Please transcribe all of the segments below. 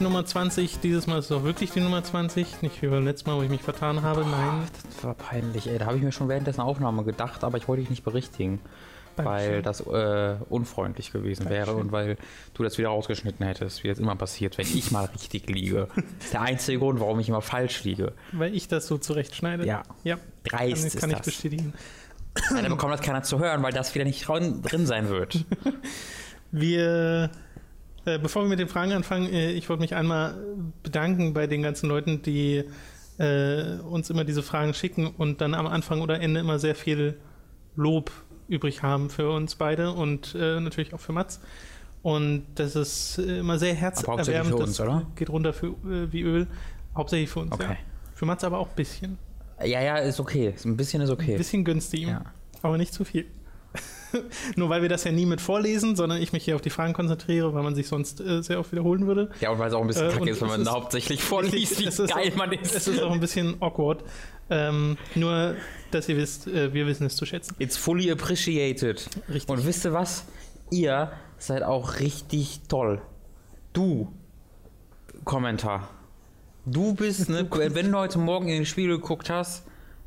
Nummer 20. Dieses Mal ist es auch wirklich die Nummer 20. Nicht wie beim letzten Mal, wo ich mich vertan habe. Nein. War peinlich, ey. Da habe ich mir schon währenddessen Aufnahme gedacht, aber ich wollte dich nicht berichtigen. Dankeschön. Weil das äh, unfreundlich gewesen wäre Dankeschön. und weil du das wieder rausgeschnitten hättest, wie das immer passiert, wenn ich mal richtig liege. Das ist der einzige Grund, warum ich immer falsch liege. Weil ich das so zurechtschneide. Ja. Ja. Dreist kann, ist kann ich das. bestätigen. Leider bekommt das keiner zu hören, weil das wieder nicht drin drin sein wird. Wir, äh, bevor wir mit den Fragen anfangen, äh, ich wollte mich einmal bedanken bei den ganzen Leuten, die äh, uns immer diese Fragen schicken und dann am Anfang oder Ende immer sehr viel Lob übrig haben für uns beide und äh, natürlich auch für Mats. Und das ist immer sehr herzerwärmend. für das uns, oder? Geht runter für, äh, wie Öl. Hauptsächlich für uns, Okay. ja. Für Mats aber auch ein bisschen. Ja, ja, ist okay. Ein bisschen ist Ein okay. bisschen günstig, Ja. aber nicht zu viel. Nur weil wir das ja nie mit vorlesen, sondern ich mich hier auf die Fragen konzentriere, weil man sich sonst äh, sehr oft wiederholen würde. Ja, und weil es auch ein bisschen Äh, kacke und ist, wenn man ist- hauptsächlich vorliest, wie geil auch, man ist. Es ist auch ein bisschen awkward. Ähm, nur, dass ihr wisst, äh, wir wissen es zu schätzen. It's fully appreciated. Richtig. Und wisst ihr was? Ihr seid auch richtig toll. Du, Kommentar. Du bist, ne, wenn du heute Morgen in den Spiegel geguckt hast,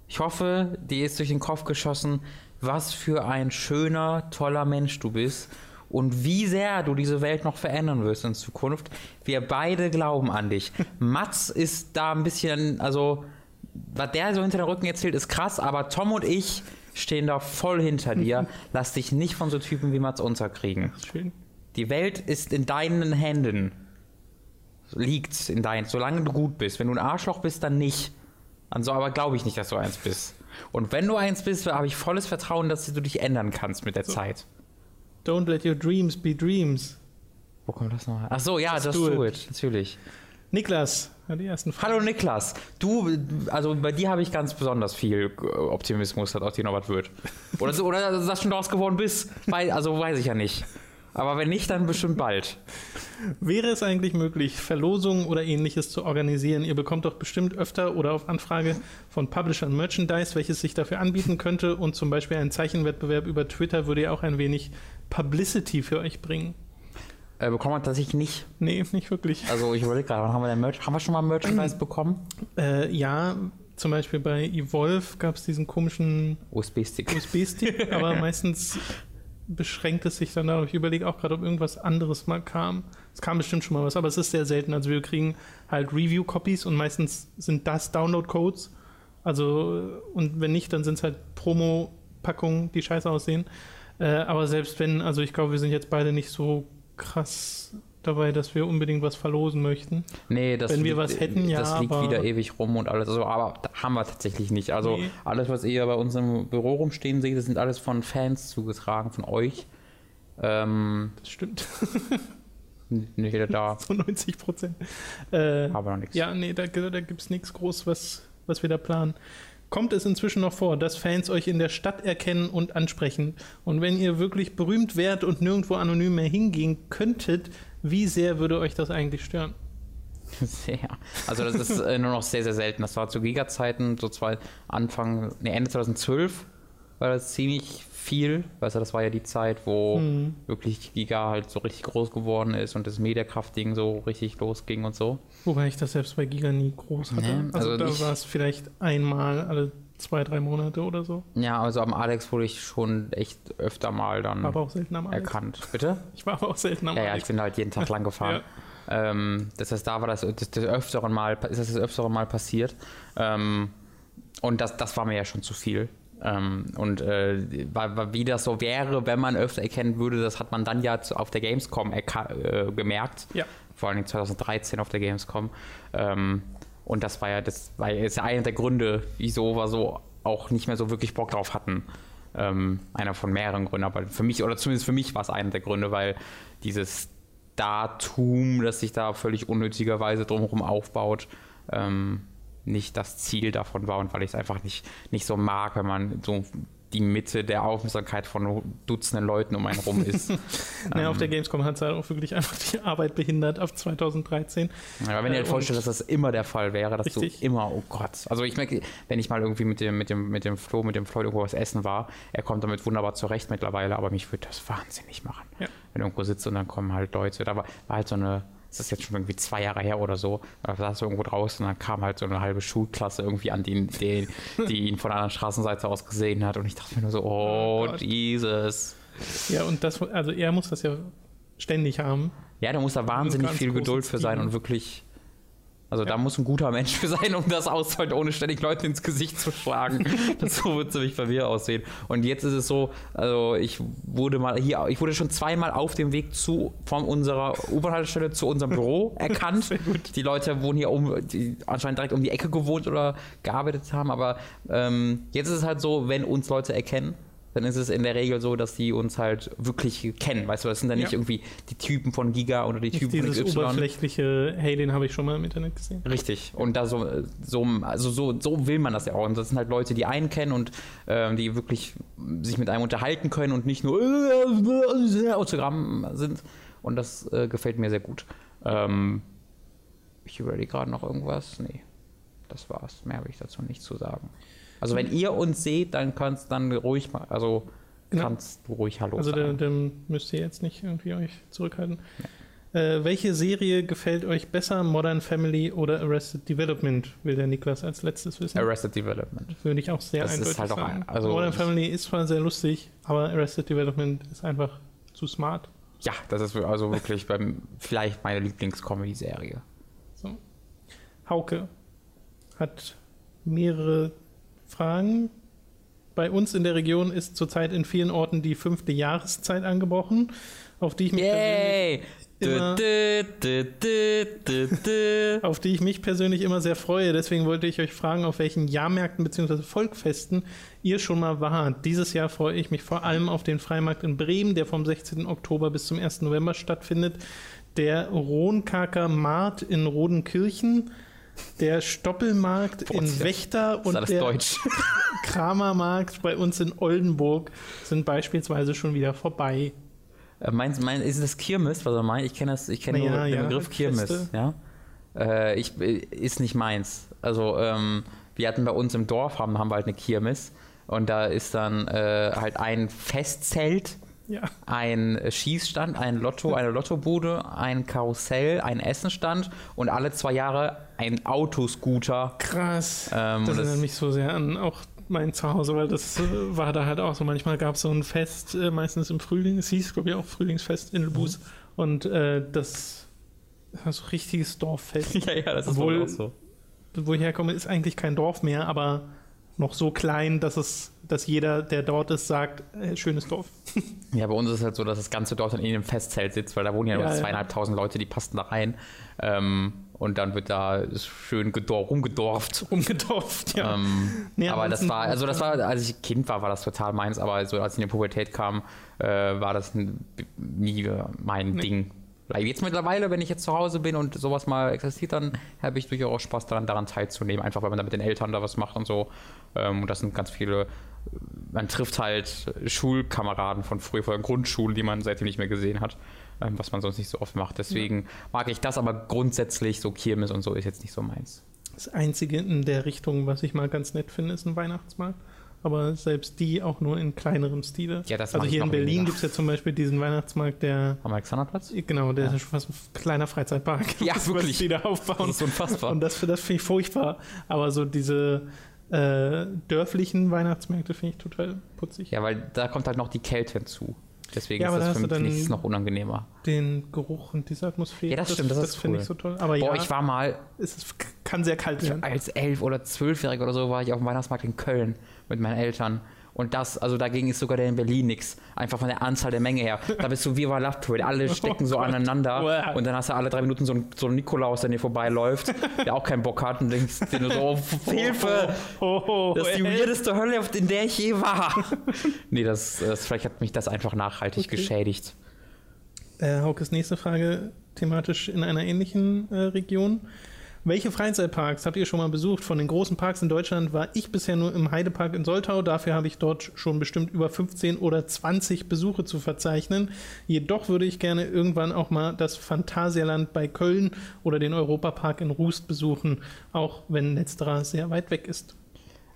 ich hoffe, dir ist durch den Kopf geschossen, was für ein schöner, toller Mensch du bist und wie sehr du diese Welt noch verändern wirst in Zukunft. Wir beide glauben an dich. Mats ist da ein bisschen, also, was der so hinter den Rücken erzählt, ist krass, aber Tom und ich stehen da voll hinter dir. Lass dich nicht von so Typen wie Mats unterkriegen. Schön. Die Welt ist in deinen Händen. Liegt in deinen, solange du gut bist. Wenn du ein Arschloch bist, dann nicht. Also, aber glaube ich nicht, dass du eins bist. Und wenn du eins bist, habe ich volles Vertrauen, dass du dich ändern kannst mit der Zeit. Don't let your dreams be dreams. Wo kommt das noch? Ach so, ja, Just das do do it. it. Natürlich. Niklas, die ersten Fragen. Hallo Niklas, du, also bei dir habe ich ganz besonders viel Optimismus, dass aus dir noch was wird. Oder, so, oder dass du schon draus geworden bist, weil, also weiß ich ja nicht. Aber wenn nicht, dann bestimmt bald. Wäre es eigentlich möglich, Verlosungen oder ähnliches zu organisieren? Ihr bekommt doch bestimmt öfter oder auf Anfrage von Publishern Merchandise, welches sich dafür anbieten könnte und zum Beispiel ein Zeichenwettbewerb über Twitter würde ja auch ein wenig Publicity für euch bringen. Äh, bekommen wir tatsächlich nicht. Nee, nicht wirklich. Also ich überlege gerade, wann haben wir denn Merch? Haben wir schon mal Merchandise bekommen? Äh, ja, zum Beispiel bei Evolve gab es diesen komischen USB-Stick. USB-Stick, aber meistens beschränkt es sich dann darauf. Ich überlege auch gerade, ob irgendwas anderes mal kam. Es kam bestimmt schon mal was, aber es ist sehr selten. Also wir kriegen halt Review-Copies und meistens sind das Download-Codes. Also, und wenn nicht, dann sind es halt Promo-Packungen, die scheiße aussehen. Äh, aber selbst wenn, also ich glaube, wir sind jetzt beide nicht so krass dabei, dass wir unbedingt was verlosen möchten. Nee, das Wenn wir liegt, was hätten, ja, Das liegt wieder ewig rum und alles. Also, aber haben wir tatsächlich nicht. Also Nee. alles, was ihr bei uns im Büro rumstehen seht, das sind alles von Fans zugetragen, von euch. Ähm, Das stimmt. nicht jeder da, so 90 Prozent. Äh, aber noch nichts. Ja, nee, da, da gibt es nichts groß, was, was wir da planen. Kommt es inzwischen noch vor, dass Fans euch in der Stadt erkennen und ansprechen? Und wenn ihr wirklich berühmt wärt und nirgendwo anonym mehr hingehen könntet, wie sehr würde euch das eigentlich stören? Sehr. Also das ist äh, nur noch sehr, sehr selten. Das war zu Giga-Zeiten, so zwei Anfang, nee, Ende 2012 war das ziemlich viel. Weißt du, das war ja die Zeit, wo Hm. wirklich Giga halt so richtig groß geworden ist und das Mediakraft-Ding so richtig losging und so. Wobei ich das selbst bei Giga nie groß hatte. Nee, also, also da war es vielleicht einmal alle zwei, drei Monate oder so. Ja, also am Alex wurde ich schon echt öfter mal dann War aber auch selten am Alex. erkannt. Bitte? Ich war aber auch selten am Ja, ja, ich Alex. bin halt jeden Tag lang gefahren. ähm, das heißt, da war das, das, das öfteren Mal, ist das das öfteren Mal passiert. Ähm, und das, das war mir ja schon zu viel. Ähm, und äh, wie das so wäre, wenn man öfter erkennen würde, das hat man dann ja auf der Gamescom äh, gemerkt. Ja. Vor allem 2013 auf der Gamescom. Ähm, und das war ja, das war ja ist ja einer der Gründe, wieso wir so auch nicht mehr so wirklich Bock drauf hatten. Ähm, einer von mehreren Gründen, aber für mich, oder zumindest für mich war es einer der Gründe, weil dieses Datum, das sich da völlig unnötigerweise drumherum aufbaut, ähm, nicht das Ziel davon war und weil ich es einfach nicht, nicht so mag, wenn man so die Mitte der Aufmerksamkeit von Dutzenden Leuten um einen rum ist. naja, auf der Gamescom hat es halt auch wirklich einfach die Arbeit behindert ab 2013. Ja, aber wenn ihr Äh, halt vorstellt, dass das immer der Fall wäre, dass Richtig. du immer, oh Gott. Also ich merke, wenn ich mal irgendwie mit dem, mit dem, mit dem Flo, mit dem Floyd irgendwo was essen war, er kommt damit wunderbar zurecht mittlerweile, aber mich würde das wahnsinnig machen. Ja. Wenn du irgendwo sitzt und dann kommen halt Leute, da war, war halt so eine, das ist jetzt schon irgendwie zwei Jahre her oder so, da saß du irgendwo draußen und dann kam halt so eine halbe Schulklasse irgendwie an, die, die, die ihn von der anderen Straßenseite aus gesehen hat und ich dachte mir nur so, oh, Oh. Jesus. Ja, und das, also er muss das ja ständig haben. Ja, da muss da wahnsinnig viel Geduld für sein und wirklich. Also da Ja. muss ein guter Mensch für sein, um das auszuhalten, ohne ständig Leute ins Gesicht zu schlagen. das so wird es nämlich bei mir aussehen. Und jetzt ist es so, also ich wurde mal hier, ich wurde schon zweimal auf dem Weg zu von unserer U-Bahn-Haltestelle zu unserem Büro erkannt. Die Leute wohnen hier um, die anscheinend direkt um die Ecke gewohnt oder gearbeitet haben. Aber ähm, jetzt ist es halt so, wenn uns Leute erkennen, dann ist es in der Regel so, dass die uns halt wirklich kennen. Weißt du, das sind dann nicht Ja. irgendwie die Typen von Giga oder die Nicht Typen von dieses XY. oberflächliche, hey, den habe ich schon mal im Internet gesehen. Richtig. Und da so, so, also so, so will man das ja auch. Und das sind halt Leute, die einen kennen und ähm, die wirklich sich mit einem unterhalten können und nicht nur äh, Autogramm sind. Und das äh, gefällt mir sehr gut. Ähm, ich überlege gerade noch irgendwas. Nee, das war's. Mehr habe ich dazu nicht zu sagen. Also wenn ihr uns seht, dann kannst dann ruhig mal, also kannst du ruhig Hallo Also sagen. dann, dann müsst ihr jetzt nicht irgendwie euch zurückhalten. Äh, welche Serie gefällt euch besser, Modern Family oder Arrested Development, will der Niklas als letztes wissen. Arrested Development. Würde ich auch sehr Das ist eindeutig halt auch sagen. ein- also Modern Family ist zwar sehr lustig, aber Arrested Development ist einfach zu smart. Ja, das ist also wirklich beim, vielleicht meine Lieblingscomedy-Serie. So. Hauke hat mehrere Fragen. Bei uns in der Region ist zurzeit in vielen Orten die fünfte Jahreszeit angebrochen, auf die ich mich persönlich Yay! immer- Du, du, du, du, du, du. auf die ich mich persönlich immer sehr freue. Deswegen wollte ich euch fragen, auf welchen Jahrmärkten bzw. Volkfesten ihr schon mal wart. Dieses Jahr freue ich mich vor allem auf den Freimarkt in Bremen, der vom 16. Oktober bis zum 1. November stattfindet. Der Rohnkaker Markt in Rodenkirchen, der Stoppelmarkt Boah, in Wächter und der Deutsch. Kramermarkt bei uns in Oldenburg sind beispielsweise schon wieder vorbei. Äh, Meinst, mein, ist das Kirmes, was er meint? Ich kenne das, ich kenne Ja, nur den ja, Begriff Kirmes. Feste. Ja? Äh, ich, äh, ist nicht meins. Also ähm, wir hatten bei uns im Dorf haben, haben wir halt eine Kirmes und da ist dann äh, halt ein Festzelt, Ja, ein Schießstand, ein Lotto, eine Lottobude, ein Karussell, ein Essenstand und alle zwei Jahre ein Autoscooter. krass. Ähm, Das erinnert mich so sehr an auch mein Zuhause, weil das äh, war da halt auch so. Manchmal gab es so ein Fest, äh, meistens im Frühling. Es hieß, glaube ich, auch Frühlingsfest in Elbus. Und äh, das war so ein richtiges Dorffest. ja, ja, das Obwohl- wohl auch so. Wo ich herkomme, ist eigentlich kein Dorf mehr, aber noch so klein, dass es, dass jeder, der dort ist, sagt, äh, schönes Dorf. Ja, bei uns ist es halt so, dass das ganze Dorf dann in einem Festzelt sitzt, weil da wohnen ja nur Ja, ja. zweieinhalbtausend Leute, die passen da rein. Ähm, und dann wird da schön gedor rumgedorft. Umgedorft, ja. Ähm, Nee, aber das war, also das war, als ich Kind war, war das total meins, aber so als ich in die Pubertät kam, äh, war das nie mein Nee. Ding. Jetzt mittlerweile, wenn ich jetzt zu Hause bin und sowas mal existiert, dann habe ich durchaus Spaß daran, daran teilzunehmen. Einfach weil man da mit den Eltern da was macht und so. Ähm, und das sind ganz viele, man trifft halt Schulkameraden von früher, von der Grundschule, die man seitdem nicht mehr gesehen hat, ähm, was man sonst nicht so oft macht. Deswegen mag ich das, aber grundsätzlich so Kirmes und so ist jetzt nicht so meins. Das Einzige in der Richtung, was ich mal ganz nett finde, ist ein Weihnachtsmarkt. Aber selbst die auch nur in kleinerem Stile. Ja, das also hier in Berlin gibt es ja zum Beispiel diesen Weihnachtsmarkt, der, Am Alexanderplatz? genau, der Ja. ist schon fast ein kleiner Freizeitpark. Ja, was wirklich. die da aufbauen. Das ist unfassbar. Und das, das finde ich furchtbar. Aber so diese äh, dörflichen Weihnachtsmärkte finde ich total putzig. Ja, weil da kommt halt noch die Kälte hinzu. Deswegen Ja, ist da das für mich nichts noch unangenehmer. Den Geruch und diese Atmosphäre. Ja, das stimmt, das ist finde cool. ich so toll. Aber Boah, ja, ich war mal, es ist, kann sehr kalt werden. als elf oder zwölfjähriger oder so, war ich auf dem Weihnachtsmarkt in Köln mit meinen Eltern. Und das, also dagegen ist sogar der in Berlin nichts. Einfach von der Anzahl der Menge her. Da bist du wie bei Love Parade. Alle stecken so Gott. aneinander. Wow. Und dann hast du alle drei Minuten so einen, so einen Nikolaus, der dir vorbeiläuft, der auch keinen Bock hat und denkst dir nur so, oh, Hilfe! Oh, oh, Das ist die weirdeste Hölle, in der ich je war. nee, das, das, vielleicht hat mich das einfach nachhaltig Okay. geschädigt. Äh, Haukes nächste Frage thematisch in einer ähnlichen äh, Region. Welche Freizeitparks habt ihr schon mal besucht? Von den großen Parks in Deutschland war ich bisher nur im Heidepark in Soltau. Dafür habe ich dort schon bestimmt über 15 oder 20 Besuche zu verzeichnen. Jedoch würde ich gerne irgendwann auch mal das Phantasialand bei Köln oder den Europapark in Rust besuchen, auch wenn letzterer sehr weit weg ist.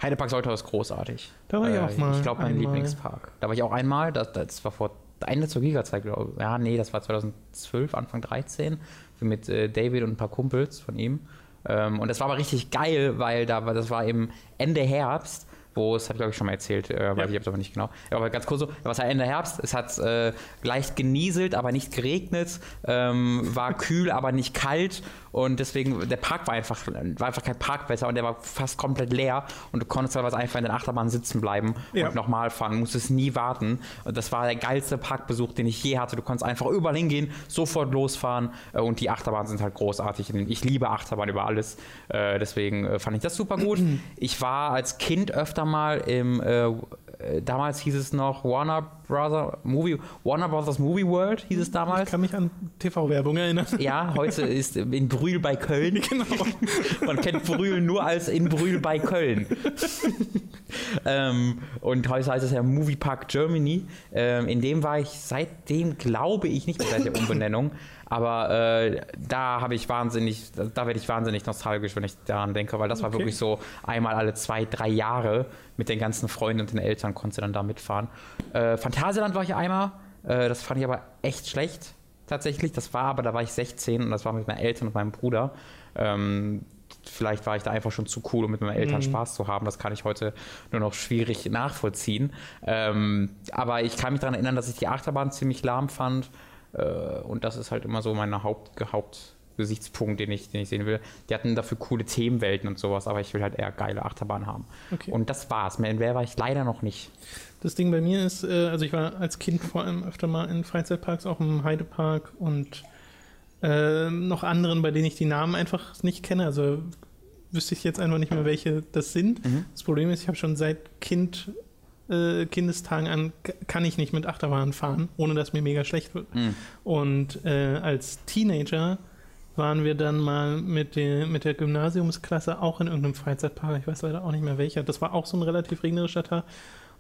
Heidepark Soltau ist großartig. Da war ich auch mal Ich glaube, mein einmal. Lieblingspark. Da war ich auch einmal. Das, das war vor Ende zur Giga-Zeit, glaube ich. Ja, nee, das war 2012, Anfang 13. Mit äh, David und ein paar Kumpels von ihm. Ähm, und das war aber richtig geil, weil da das war eben Ende Herbst wo es, habe ich glaube ich schon mal erzählt, äh, weiß Ja. ich aber nicht genau. Aber ganz kurz so, was war Ende Herbst? Es hat äh, leicht genieselt, aber nicht geregnet, ähm, war kühl, aber nicht kalt und deswegen, der Park war einfach, war einfach kein Parkwetter und der war fast komplett leer und du konntest teilweise einfach in den Achterbahn sitzen bleiben Ja. und nochmal fahren, musstest nie warten und das war der geilste Parkbesuch, den ich je hatte. Du konntest einfach überall hingehen, sofort losfahren äh, und die Achterbahnen sind halt großartig. Ich liebe Achterbahn über alles, äh, deswegen äh, fand ich das super gut. Ich war als Kind öfter mal im, damals hieß es noch Warner Brother Movie, Warner Brothers Movie World hieß es Ich damals. kann mich an TV-Werbung erinnern. Ja, heute ist in Brühl bei Köln. genau. Man kennt Brühl nur als in Brühl bei Köln. ähm, und heute heißt es ja Movie Park Germany. Ähm, in dem war ich seitdem, glaube ich, nicht mehr seit der Umbenennung. Aber äh, da habe ich wahnsinnig, da werde ich wahnsinnig nostalgisch, wenn ich daran denke, weil das war Okay. wirklich so einmal alle zwei, drei Jahre mit den ganzen Freunden und den Eltern konntest du dann da mitfahren. Äh, Phantasialand war ich einmal. Äh, das fand ich aber echt schlecht tatsächlich. Das war aber, da war ich 16 und das war mit meinen Eltern und meinem Bruder. Ähm, vielleicht war ich da einfach schon zu cool, um mit meinen Eltern Mhm. Spaß zu haben. Das kann ich heute nur noch schwierig nachvollziehen. Ähm, aber ich kann mich daran erinnern, dass ich die Achterbahn ziemlich lahm fand. Äh, und das ist halt immer so mein Haupt, Hauptgesichtspunkt, den ich, den ich sehen will. Die hatten dafür coole Themenwelten und sowas, aber ich will halt eher geile Achterbahn haben. Okay. Und das war's. Mehr mehr war ich leider noch nicht. Das Ding bei mir ist, äh, also ich war als Kind vor allem öfter mal in Freizeitparks, auch im Heidepark und äh, noch anderen, bei denen ich die Namen einfach nicht kenne. Also wüsste ich jetzt einfach nicht mehr, welche das sind. Mhm. Das Problem ist, ich habe schon seit Kind, äh, Kindestagen an, kann ich nicht mit Achterbahn fahren, ohne dass mir mega schlecht wird. Mhm. Und äh, als Teenager waren wir dann mal mit der, mit der Gymnasiumsklasse auch in irgendeinem Freizeitpark. Ich weiß leider auch nicht mehr welcher. Das war auch so ein relativ regnerischer Tag.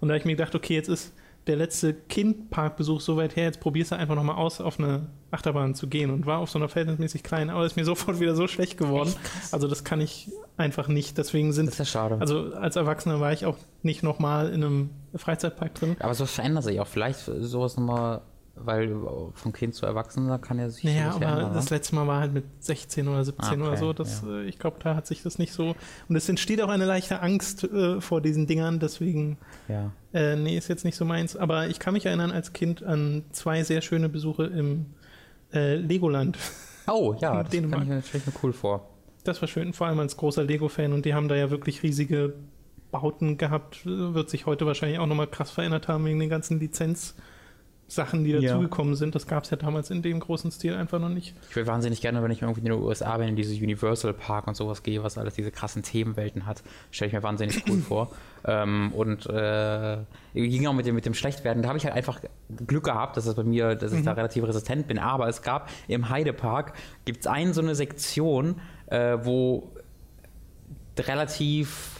Und da habe ich mir gedacht, okay, jetzt ist der letzte Kindparkbesuch so weit her, jetzt probierst du einfach nochmal aus, auf eine Achterbahn zu gehen. Und war auf so einer verhältnismäßig kleinen, aber ist mir sofort wieder so schlecht geworden. Also das kann ich einfach nicht. Deswegen Das sind, ist ja schade. also als Erwachsener war ich auch nicht nochmal in einem Freizeitpark drin. aber so verändert sich auch. Vielleicht sowas nochmal, weil vom Kind zu Erwachsener kann ja sich Naja, aber ändern, das ne? letzte Mal war halt mit 16 oder 17 Ah, oder okay, so. Das, ja. äh, ich glaube, da hat sich das nicht so. Und es entsteht auch eine leichte Angst äh, vor diesen Dingern, deswegen, Ja. äh, nee, ist jetzt nicht so meins. Aber ich kann mich erinnern als Kind an zwei sehr schöne Besuche im äh, Legoland. Oh, ja, das Dänemark. kann ich mir stelle ich mir cool vor. Das war schön, vor allem als großer Lego-Fan und die haben da ja wirklich riesige Bauten gehabt. Äh, Wird sich heute wahrscheinlich auch nochmal krass verändert haben wegen den ganzen Lizenzsachen, die Ja. dazugekommen sind. Das gab es ja damals in dem großen Stil einfach noch nicht. Ich würde wahnsinnig gerne, wenn ich irgendwie in den USA bin, in diese Universal Park und sowas gehe, was alles diese krassen Themenwelten hat, stelle ich mir wahnsinnig cool vor. Ähm, und äh, ging auch mit dem, mit dem Schlechtwerden. Da habe ich halt einfach Glück gehabt, dass es bei mir, dass ich da relativ resistent bin. Aber es gab im Heidepark gibt es eine so eine Sektion, äh, wo relativ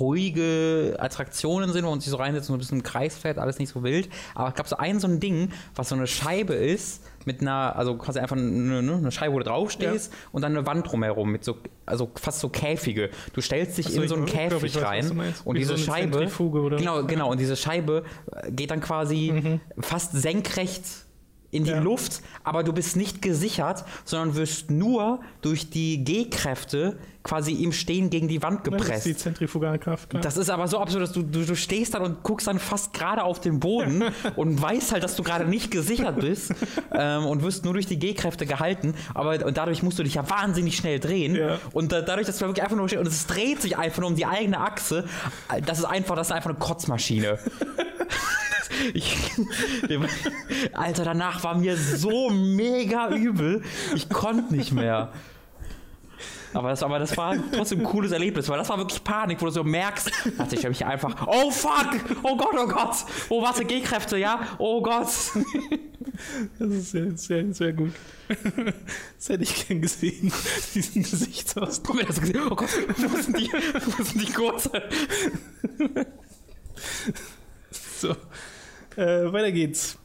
ruhige Attraktionen sind, wo man sich so reinsetzt, so ein bisschen im Kreis fährt, alles nicht so wild. Aber es gab so ein so ein Ding, was so eine Scheibe ist, mit einer, also quasi einfach eine, ne, eine Scheibe, wo du draufstehst und dann eine Wand drumherum mit so, also fast so Käfige. Du stellst dich so, in so einen glaub, Käfig ich weiß, rein und Wie diese so Scheibe, genau, genau, und diese Scheibe geht dann quasi fast senkrecht in die Ja. Luft, aber du bist nicht gesichert, sondern wirst nur durch die G-Kräfte quasi im Stehen gegen die Wand Ja, Das ist gepresst. die Zentrifugalkraft. klar. Das ist aber so absurd, dass du, du, du stehst dann und guckst dann fast gerade auf den Boden und weißt halt, dass du gerade nicht gesichert bist ähm, und wirst nur durch die G-Kräfte gehalten. Aber und dadurch musst du dich ja wahnsinnig schnell drehen. Ja. Und da, dadurch, dass du wirklich einfach nur stehst und es dreht sich einfach nur um die eigene Achse, das ist einfach, das ist einfach eine Kotzmaschine. Ich, Alter, danach war mir so mega übel. Ich konnte nicht mehr. Aber das, aber das war trotzdem ein cooles Erlebnis, weil das war wirklich Panik, wo du so merkst, dachte ich mich einfach, oh fuck, oh Gott, oh Gott, oh warte, G-Kräfte, ja, oh Gott. Das ist sehr, sehr, sehr gut. Das hätte ich gern gesehen, diesen Gesichtsausdruck. Oh Gott, wo sind die, wo sind die Kurse? So, äh, weiter geht's.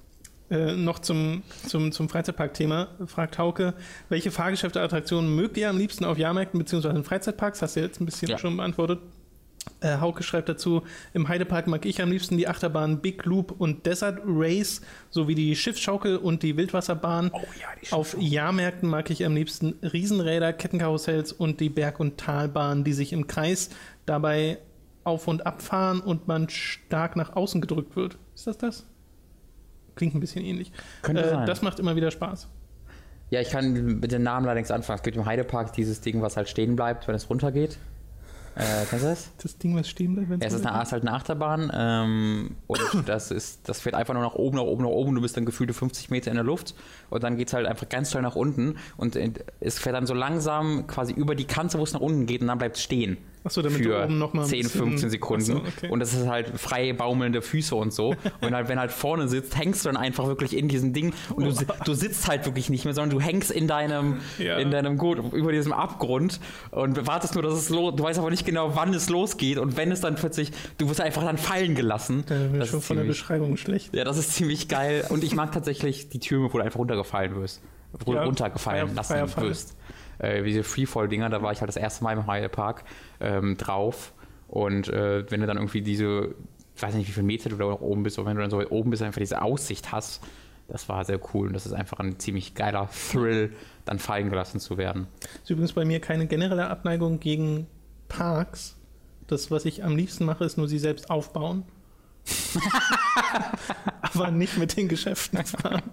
Äh, noch zum, zum, zum Freizeitpark-Thema. Fragt Hauke, welche Fahrgeschäfte, Attraktionen mögt ihr am liebsten auf Jahrmärkten bzw. in Freizeitparks? Hast du jetzt ein bisschen Ja. schon beantwortet. Äh, Hauke schreibt dazu, im Heidepark mag ich am liebsten die Achterbahn Big Loop und Desert Race sowie die Schiffsschaukel und die Wildwasserbahn. Oh ja, die Auf Jahrmärkten mag ich am liebsten Riesenräder, Kettenkarussells und die Berg- und Talbahn, die sich im Kreis dabei auf und abfahren und man stark nach außen gedrückt wird. Ist das das? Klingt ein bisschen ähnlich. Könnte äh, sein. Das macht immer wieder Spaß. Ja, ich kann mit den Namen allerdings anfangen. Es gibt im Heidepark dieses Ding, was halt stehen bleibt, wenn es runtergeht. Äh, kennst du das? Das Ding, was stehen bleibt, wenn Ja, es ist, eine, es ist halt eine Achterbahn ähm, und das ist, das fährt einfach nur nach oben, nach oben, nach oben. Du bist dann gefühlte 50 Meter in der Luft und dann geht es halt einfach ganz schnell nach unten und äh, es fährt dann so langsam quasi über die Kante, wo es nach unten geht und dann bleibt es stehen. Achso, damit für du oben noch mal ein 10, bisschen- 15 Sekunden. Achso, okay. Und das ist halt frei baumelnde Füße und so. Und halt, wenn halt vorne sitzt, hängst du dann einfach wirklich in diesem Ding und du, du sitzt halt wirklich nicht mehr, sondern du hängst in deinem, Ja. in deinem Gurt über diesem Abgrund und wartest nur, dass es los. Du weißt aber nicht genau, wann es losgeht und wenn es dann plötzlich, du wirst einfach dann fallen gelassen. Wird Das schon ist von der Beschreibung schlecht. ja, das ist ziemlich geil. Und ich mag tatsächlich die Türme, wo du einfach runtergefallen wirst. Wo Ja, du runtergefallen freier- lassen freier Fall. wirst. Äh, diese Freefall-Dinger, da war ich halt das erste Mal im Heidepark ähm, drauf. Und äh, wenn du dann irgendwie diese, ich weiß nicht, wie viele Meter du da oben bist, aber wenn du dann so weit oben bist, einfach diese Aussicht hast, das war sehr cool. Und das ist einfach ein ziemlich geiler Thrill, dann fallen gelassen zu werden. ist übrigens bei mir keine generelle Abneigung gegen Parks. Das, was ich am liebsten mache, ist nur sie selbst aufbauen. Aber nicht mit den Geschäften fahren.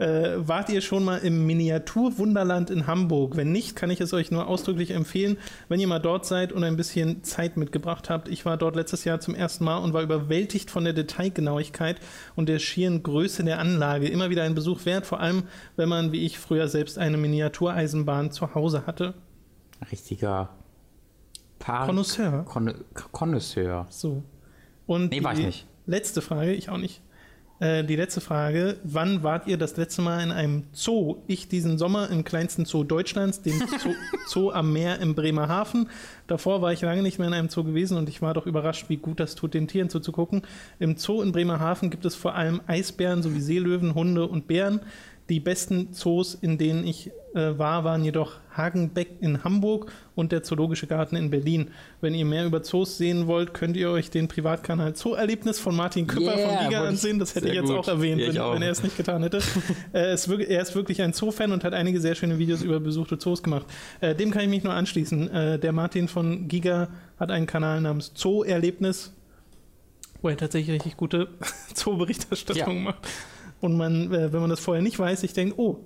Äh, wart ihr schon mal im Miniaturwunderland in Hamburg? Wenn nicht, kann ich es euch nur ausdrücklich empfehlen, wenn ihr mal dort seid und ein bisschen Zeit mitgebracht habt. Ich war dort letztes Jahr zum ersten Mal und war überwältigt von der Detailgenauigkeit und der schieren Größe der Anlage. Immer wieder ein Besuch wert, vor allem wenn man, wie ich früher selbst, eine Miniatureisenbahn zu Hause hatte. Richtiger Park. Connoisseur. Conno- Connoisseur. So. Und Nee, war ich nicht. letzte Frage, ich auch nicht. Äh, die letzte Frage: Wann wart ihr das letzte Mal in einem Zoo? Ich diesen Sommer im kleinsten Zoo Deutschlands, dem Zoo, Zoo am Meer in Bremerhaven. Davor war ich lange nicht mehr in einem Zoo gewesen und ich war doch überrascht, wie gut das tut, den Tieren zuzugucken. Im Zoo in Bremerhaven gibt es vor allem Eisbären sowie Seelöwen, Hunde und Bären. Die besten Zoos, in denen ich äh, war, waren jedoch Hagenbeck in Hamburg und der Zoologische Garten in Berlin. Wenn ihr mehr über Zoos sehen wollt, könnt ihr euch den Privatkanal Zoo-Erlebnis von Martin Küpper Yeah, von Giga ansehen. Das hätte ich jetzt gut. auch erwähnt, Ja, wenn, auch. wenn er es nicht getan hätte. äh, wirk- er ist wirklich ein Zoo-Fan und hat einige sehr schöne Videos über besuchte Zoos gemacht. Äh, dem kann ich mich nur anschließen. Äh, der Martin von Giga hat einen Kanal namens Zoo-Erlebnis, wo er tatsächlich richtig gute Zoo-Berichterstattung Ja. macht. Und man, äh, wenn man das vorher nicht weiß, ich denke, oh,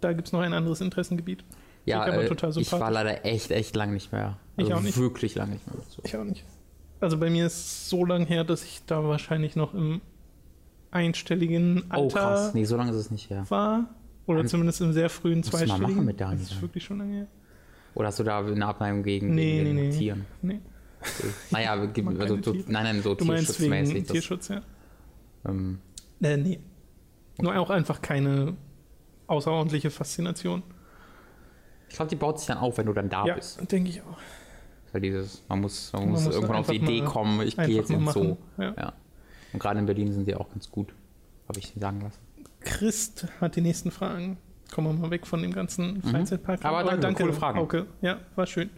da gibt es noch ein anderes Interessengebiet. Ja, äh, ich war leider echt, echt lang nicht mehr. Also Ich auch nicht. Wirklich lang nicht mehr. So. Ich auch nicht. Also bei mir ist es so lang her, dass ich da wahrscheinlich noch im einstelligen Oh Alter krass, nee, so lange ist es nicht her. war. Oder An- zumindest im sehr frühen zweistelligen. machen mit Daniel Das ist wirklich schon lange her. Oder hast du da eine Abneigung gegen, Nee, gegen nee, nee. Tieren? Nee. Naja, mag also, so, nein, nein, so Du meinst wegen tierschutzmäßig. Das, Tierschutz, ja? ähm, Äh, nee. Nur auch einfach keine außerordentliche Faszination. ich glaube, die baut sich dann auf, wenn du dann da ja, bist. denke ich auch. Weil dieses, man muss, man Man muss muss irgendwann auf die Idee kommen, ich gehe jetzt Zoo. machen. Ja. Ja. Und gerade in Berlin sind die auch ganz gut, habe ich sagen lassen. Christ hat die nächsten Fragen. Kommen wir mal weg von dem ganzen Freizeitpark. Mhm. Aber danke, coole Fragen. Auke. Ja, war schön.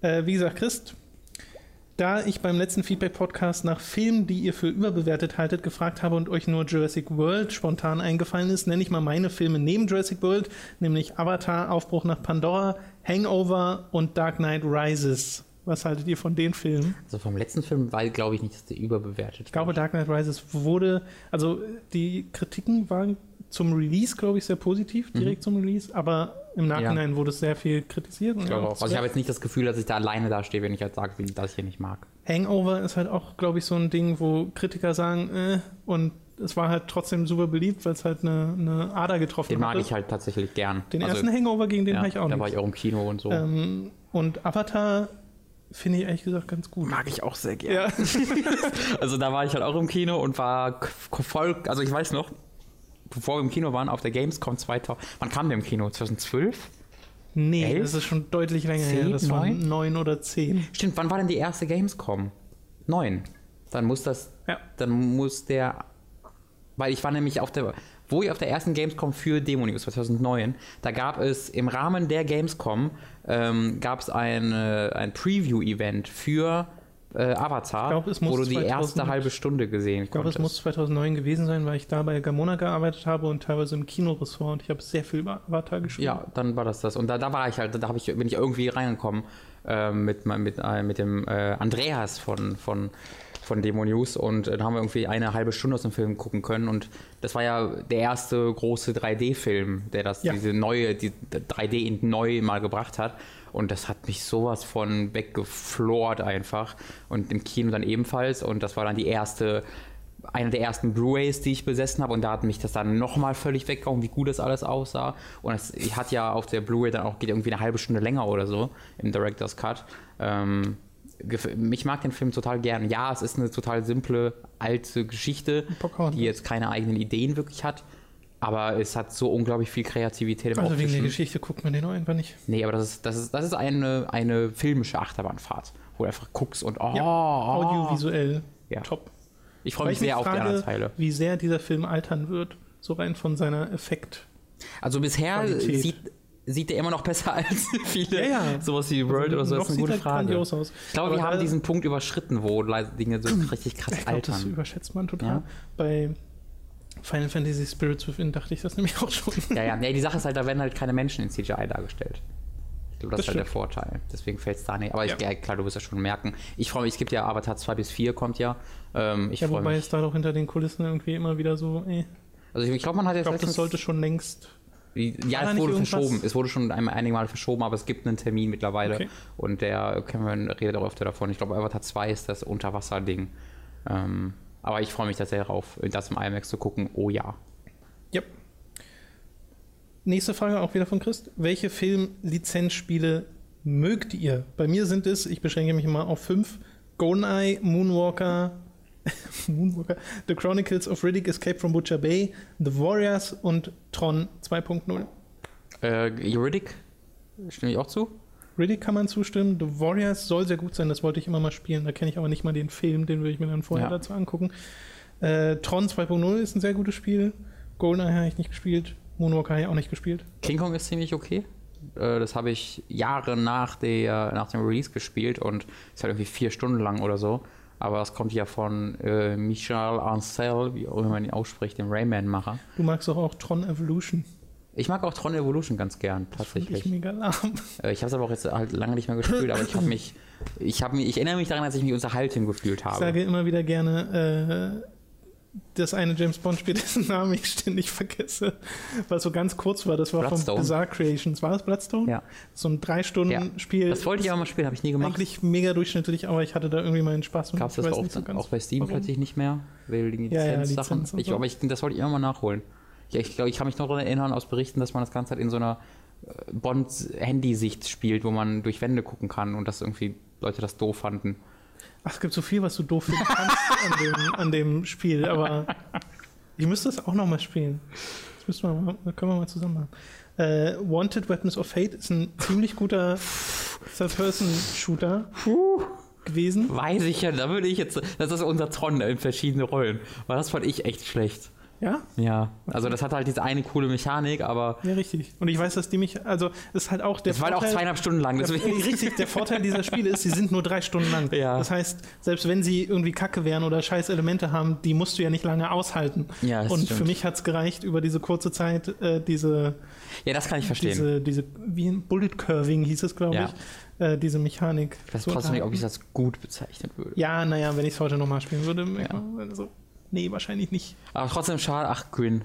Äh, wie gesagt, Christ, da ich beim letzten Feedback-Podcast nach Filmen, die ihr für überbewertet haltet, gefragt habe und euch nur Jurassic World spontan eingefallen ist, nenne ich mal meine Filme neben Jurassic World, nämlich Avatar, Aufbruch nach Pandora, Hangover und Dark Knight Rises. Was haltet ihr von den Filmen? Also vom letzten Film war, glaube ich, nicht, dass der überbewertet Ich glaube, Dark Knight Rises wurde, also die Kritiken waren zum Release, glaube ich, sehr positiv, direkt zum Release, aber im Nachhinein wurde es sehr viel kritisiert. Und Ich glaube ja, auch. Also ich habe jetzt nicht das Gefühl, dass ich da alleine dastehe, wenn ich halt sage, wie- dass ich hier nicht mag. Hangover ist halt auch, glaube ich, so ein Ding, wo Kritiker sagen, äh, und es war halt trotzdem super beliebt, weil es halt eine, eine Ader getroffen Den mag hatte. ich halt tatsächlich gern. Den also, ersten Hangover, gegen den ja, habe ich auch Da war nicht. ich auch im Kino und so. Ähm, und Avatar finde ich ehrlich gesagt ganz gut. mag ich auch sehr gern. Ja, Also da war ich halt auch im Kino und war voll, also ich weiß noch, bevor wir im Kino waren, auf der Gamescom 2000. Wann kam der im Kino? 2012? Nee, Elf? das ist schon deutlich länger her. Zehn? Das waren Neun? neun oder zehn. Stimmt, wann war denn die erste Gamescom? Neun. Dann muss das, Ja. dann muss der, weil ich war nämlich auf der, wo ich auf der ersten Gamescom für Demo News 2009, da gab es im Rahmen der Gamescom, ähm, gab es ein, äh, ein Preview-Event für äh, Avatar, glaub, wo du die 2000 erste halbe Stunde gesehen Ich glaube, es muss 2009 gewesen sein, weil ich da bei Gamona gearbeitet habe und teilweise im Kinoressort und ich habe sehr viel über Avatar gespielt. Ja, dann war das das. Und da, da war ich halt, da ich, bin ich irgendwie reingekommen äh, mit, mit, äh, mit dem äh, Andreas von, von, von Demo News und äh, da haben wir irgendwie eine halbe Stunde aus dem Film gucken können und das war ja der erste große 3D-Film, der das, Ja. diese neue, die 3D in neu mal gebracht hat. Und das hat mich sowas von weggeflort einfach. Und im Kino dann ebenfalls. Und das war dann die erste, eine der ersten Blu-Rays, die ich besessen habe. Und da hat mich das dann nochmal völlig weggehauen, wie gut das alles aussah. Und es hat ja auf der Blu-Ray dann auch, geht irgendwie eine halbe Stunde länger oder so im Director's Cut. Ähm, ich mag den Film total gern. Ja, es ist eine total simple, alte Geschichte, die jetzt keine eigenen Ideen wirklich hat. Aber es hat so unglaublich viel Kreativität im Also wegen der Optischen. Geschichte guckt man den auch einfach nicht. Nee, aber das ist, das ist, das ist eine, eine filmische Achterbahnfahrt, wo du einfach guckst und oh, Ja, oh. Audiovisuell Ja. top. Ich freue mich ich sehr auf die frage, anderen Teile. wie sehr dieser Film altern wird. So rein von seiner Effekt. Also bisher Qualität. sieht, sieht der immer noch besser als viele. Ja, ja. Sowas wie World oder so, das ist eine sieht gute er Frage. grandios aus. Ich glaube, wir haben diesen Punkt überschritten, wo Dinge so richtig krass Ich glaube, das altern. überschätzt man total. Ja. Bei Final Fantasy Spirits Within dachte ich das nämlich auch schon. Ja, ja, nee, die Sache ist halt, da werden halt keine Menschen in CGI dargestellt. Ich glaube, das, Das ist halt der. Vorteil. Deswegen fällt es da nicht. Aber ich, Ja. ja, klar, du wirst ja schon merken. Ich freue mich, es gibt ja Avatar 2 bis 4 kommt ja. Ähm, ich Ja, wobei mich. es da doch hinter den Kulissen irgendwie immer wieder so, eh. Also ich, ich glaube, man hat Ich jetzt glaube, das sollte schon längst. Ja, War es wurde verschoben. Es wurde schon einmal einige Mal verschoben, aber es gibt einen Termin mittlerweile. Okay. Und der Cameron redet auch öfter davon. Ich glaube, Avatar 2 ist das Unterwasser-Ding. Ähm, aber ich freue mich da sehr drauf, das im IMAX zu gucken. Oh ja. Ja. Nächste Frage auch wieder von Christ. Welche Film-Lizenzspiele mögt ihr? Bei mir sind es, ich beschränke mich mal auf fünf: GoldenEye, Moonwalker, Moonwalker, The Chronicles of Riddick, Escape from Butcher Bay, The Warriors und Tron 2.0. Äh, Riddick, stimme ich auch zu? Riddick kann man zustimmen. The Warriors soll sehr gut sein, das wollte ich immer mal spielen. Da kenne ich aber nicht mal den Film, den würde ich mir dann vorher Ja. dazu angucken. Äh, Tron 2.0 ist ein sehr gutes Spiel. GoldenEye habe ich nicht gespielt. Moonwalker habe ich auch nicht gespielt. King Kong ist ziemlich okay. Äh, das habe ich Jahre nach, der, nach dem Release gespielt und ist halt irgendwie vier Stunden lang oder so. Aber es kommt ja von äh, Michel Ancel, wie auch immer man ihn ausspricht, dem Rayman-Macher. Du magst doch auch Tron Evolution. Ich mag auch Tron Evolution ganz gern, tatsächlich. ich mega lahm. Äh, Ich habe es aber auch jetzt halt lange nicht mehr gespielt, aber ich habe mich, ich habe mich, ich erinnere mich daran, dass ich mich unterhalten gefühlt Ich habe. sage immer wieder gerne, äh, das eine James Bond-Spiel, dessen Namen ich ständig vergesse, was so ganz kurz war. Das war von. Bizarre Creations. War das Bloodstone? Ja. So ein drei Stunden Spiel. Das wollte ich aber mal spielen, habe ich nie gemacht. Eigentlich mega durchschnittlich, aber ich hatte da irgendwie meinen Spaß. Gab es ich das auch, so auch bei Steam warum. plötzlich nicht mehr? Weil die Ja, ja, Lizenzsachen. Lizenz ich, aber ich, das wollte ich immer mal nachholen. Ja, ich glaube, ich kann mich noch daran erinnern aus Berichten, dass man das Ganze halt in so einer äh, Bond-Handy-Sicht spielt, wo man durch Wände gucken kann und dass irgendwie Leute das doof fanden. Ach, es gibt so viel, was du doof finden kannst an, dem, an dem Spiel, aber ich müsste das auch nochmal spielen. Das müssen wir mal, können wir mal zusammen machen. Äh, Wanted Weapons of Fate ist ein ziemlich guter Third-Person-Shooter gewesen. Weiß ich ja, da würde ich jetzt. Das ist unser Tron in verschiedene Rollen. Weil das fand ich echt schlecht. Ja, Ja. Also das hat halt diese eine coole Mechanik, aber ja, richtig. Und ich weiß, dass die mich, also das ist halt auch der es war halt auch Vorteil- zweieinhalb Stunden lang. Der, Deswegen. richtig, der Vorteil dieser Spiele ist, sie sind nur drei Stunden lang. Ja. Das heißt, selbst wenn sie irgendwie kacke wären oder scheiß Elemente haben, die musst du ja nicht lange aushalten. Ja, das Und stimmt. für mich hat es gereicht, über diese kurze Zeit äh, diese, Ja, das kann ich verstehen. diese, diese, wie ein Bullet Curving hieß es, glaube Ja. ich, äh, diese Mechanik. ich weiß trotzdem nicht, ob ich das gut bezeichnen würde. Ja, naja, wenn ich es heute nochmal spielen würde, Ja. also, nee, wahrscheinlich nicht. Aber trotzdem schade. Ach, Grin.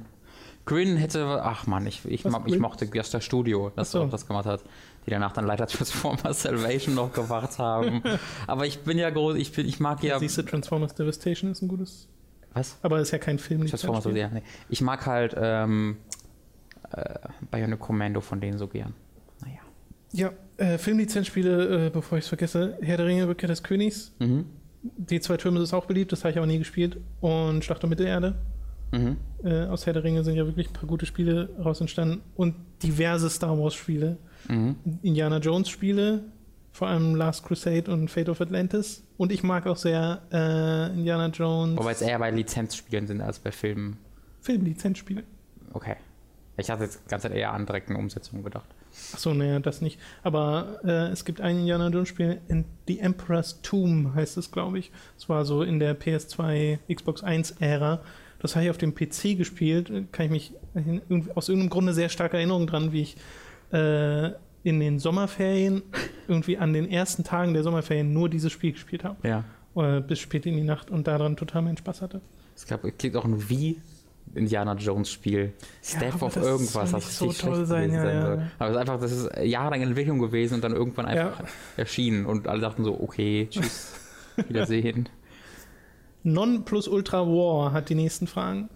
Grin hätte. Ach Mann, ich, ich, Was, ich mochte das Studio, das Ach so. auch das gemacht hat. Die danach dann leider Transformers Salvation noch gemacht haben. Aber ich bin ja groß. Ich, bin, ich mag ja. Siehst du, Transformers Devastation ist ein gutes, Was? aber ist ja kein Film. Transformers, ja, nee. Ich mag halt ähm, äh, Bionic Commando von denen so gern. Naja. Ja, äh, Filmlizenzspiele, äh, bevor ich es vergesse, Herr der Ringe, Rückkehr des Königs, Mhm. Die zwei Türme ist auch beliebt, das habe ich aber nie gespielt. Und Schlacht um Mittelerde. Mhm. Äh, aus Herr der Ringe sind ja wirklich ein paar gute Spiele raus entstanden und diverse Star Wars-Spiele. Mhm. Indiana Jones-Spiele, vor allem Last Crusade und Fate of Atlantis. Und ich mag auch sehr äh, Indiana Jones Wobei es eher bei Lizenzspielen sind als bei Filmen. Filmlizenzspiele. Okay. Ich hatte jetzt die ganze Zeit eher an direkten Umsetzungen gedacht. Achso, naja, das nicht. Aber äh, es gibt ein Indiana Jones-Spiel, in The Emperor's Tomb heißt es, glaube ich. Es war so in der PS2, Xbox 1-Ära. Das habe ich auf dem PC gespielt. Kann ich mich aus irgendeinem Grunde sehr starke Erinnerung dran, wie ich äh, in den Sommerferien, irgendwie an den ersten Tagen der Sommerferien nur dieses Spiel gespielt habe. Ja. Äh, bis spät in die Nacht und daran total meinen Spaß hatte. Es gab, es gibt auch ein Wie Indiana Jones Spiel. Staff aber of das irgendwas, nicht so toll sein, gewesen ja, ja, soll. ja. Aber es ist einfach, das ist jahrelang in Entwicklung gewesen und dann irgendwann einfach Ja. erschienen und alle dachten so, okay, tschüss, wiedersehen. Non plus Ultra War hat die nächsten Fragen.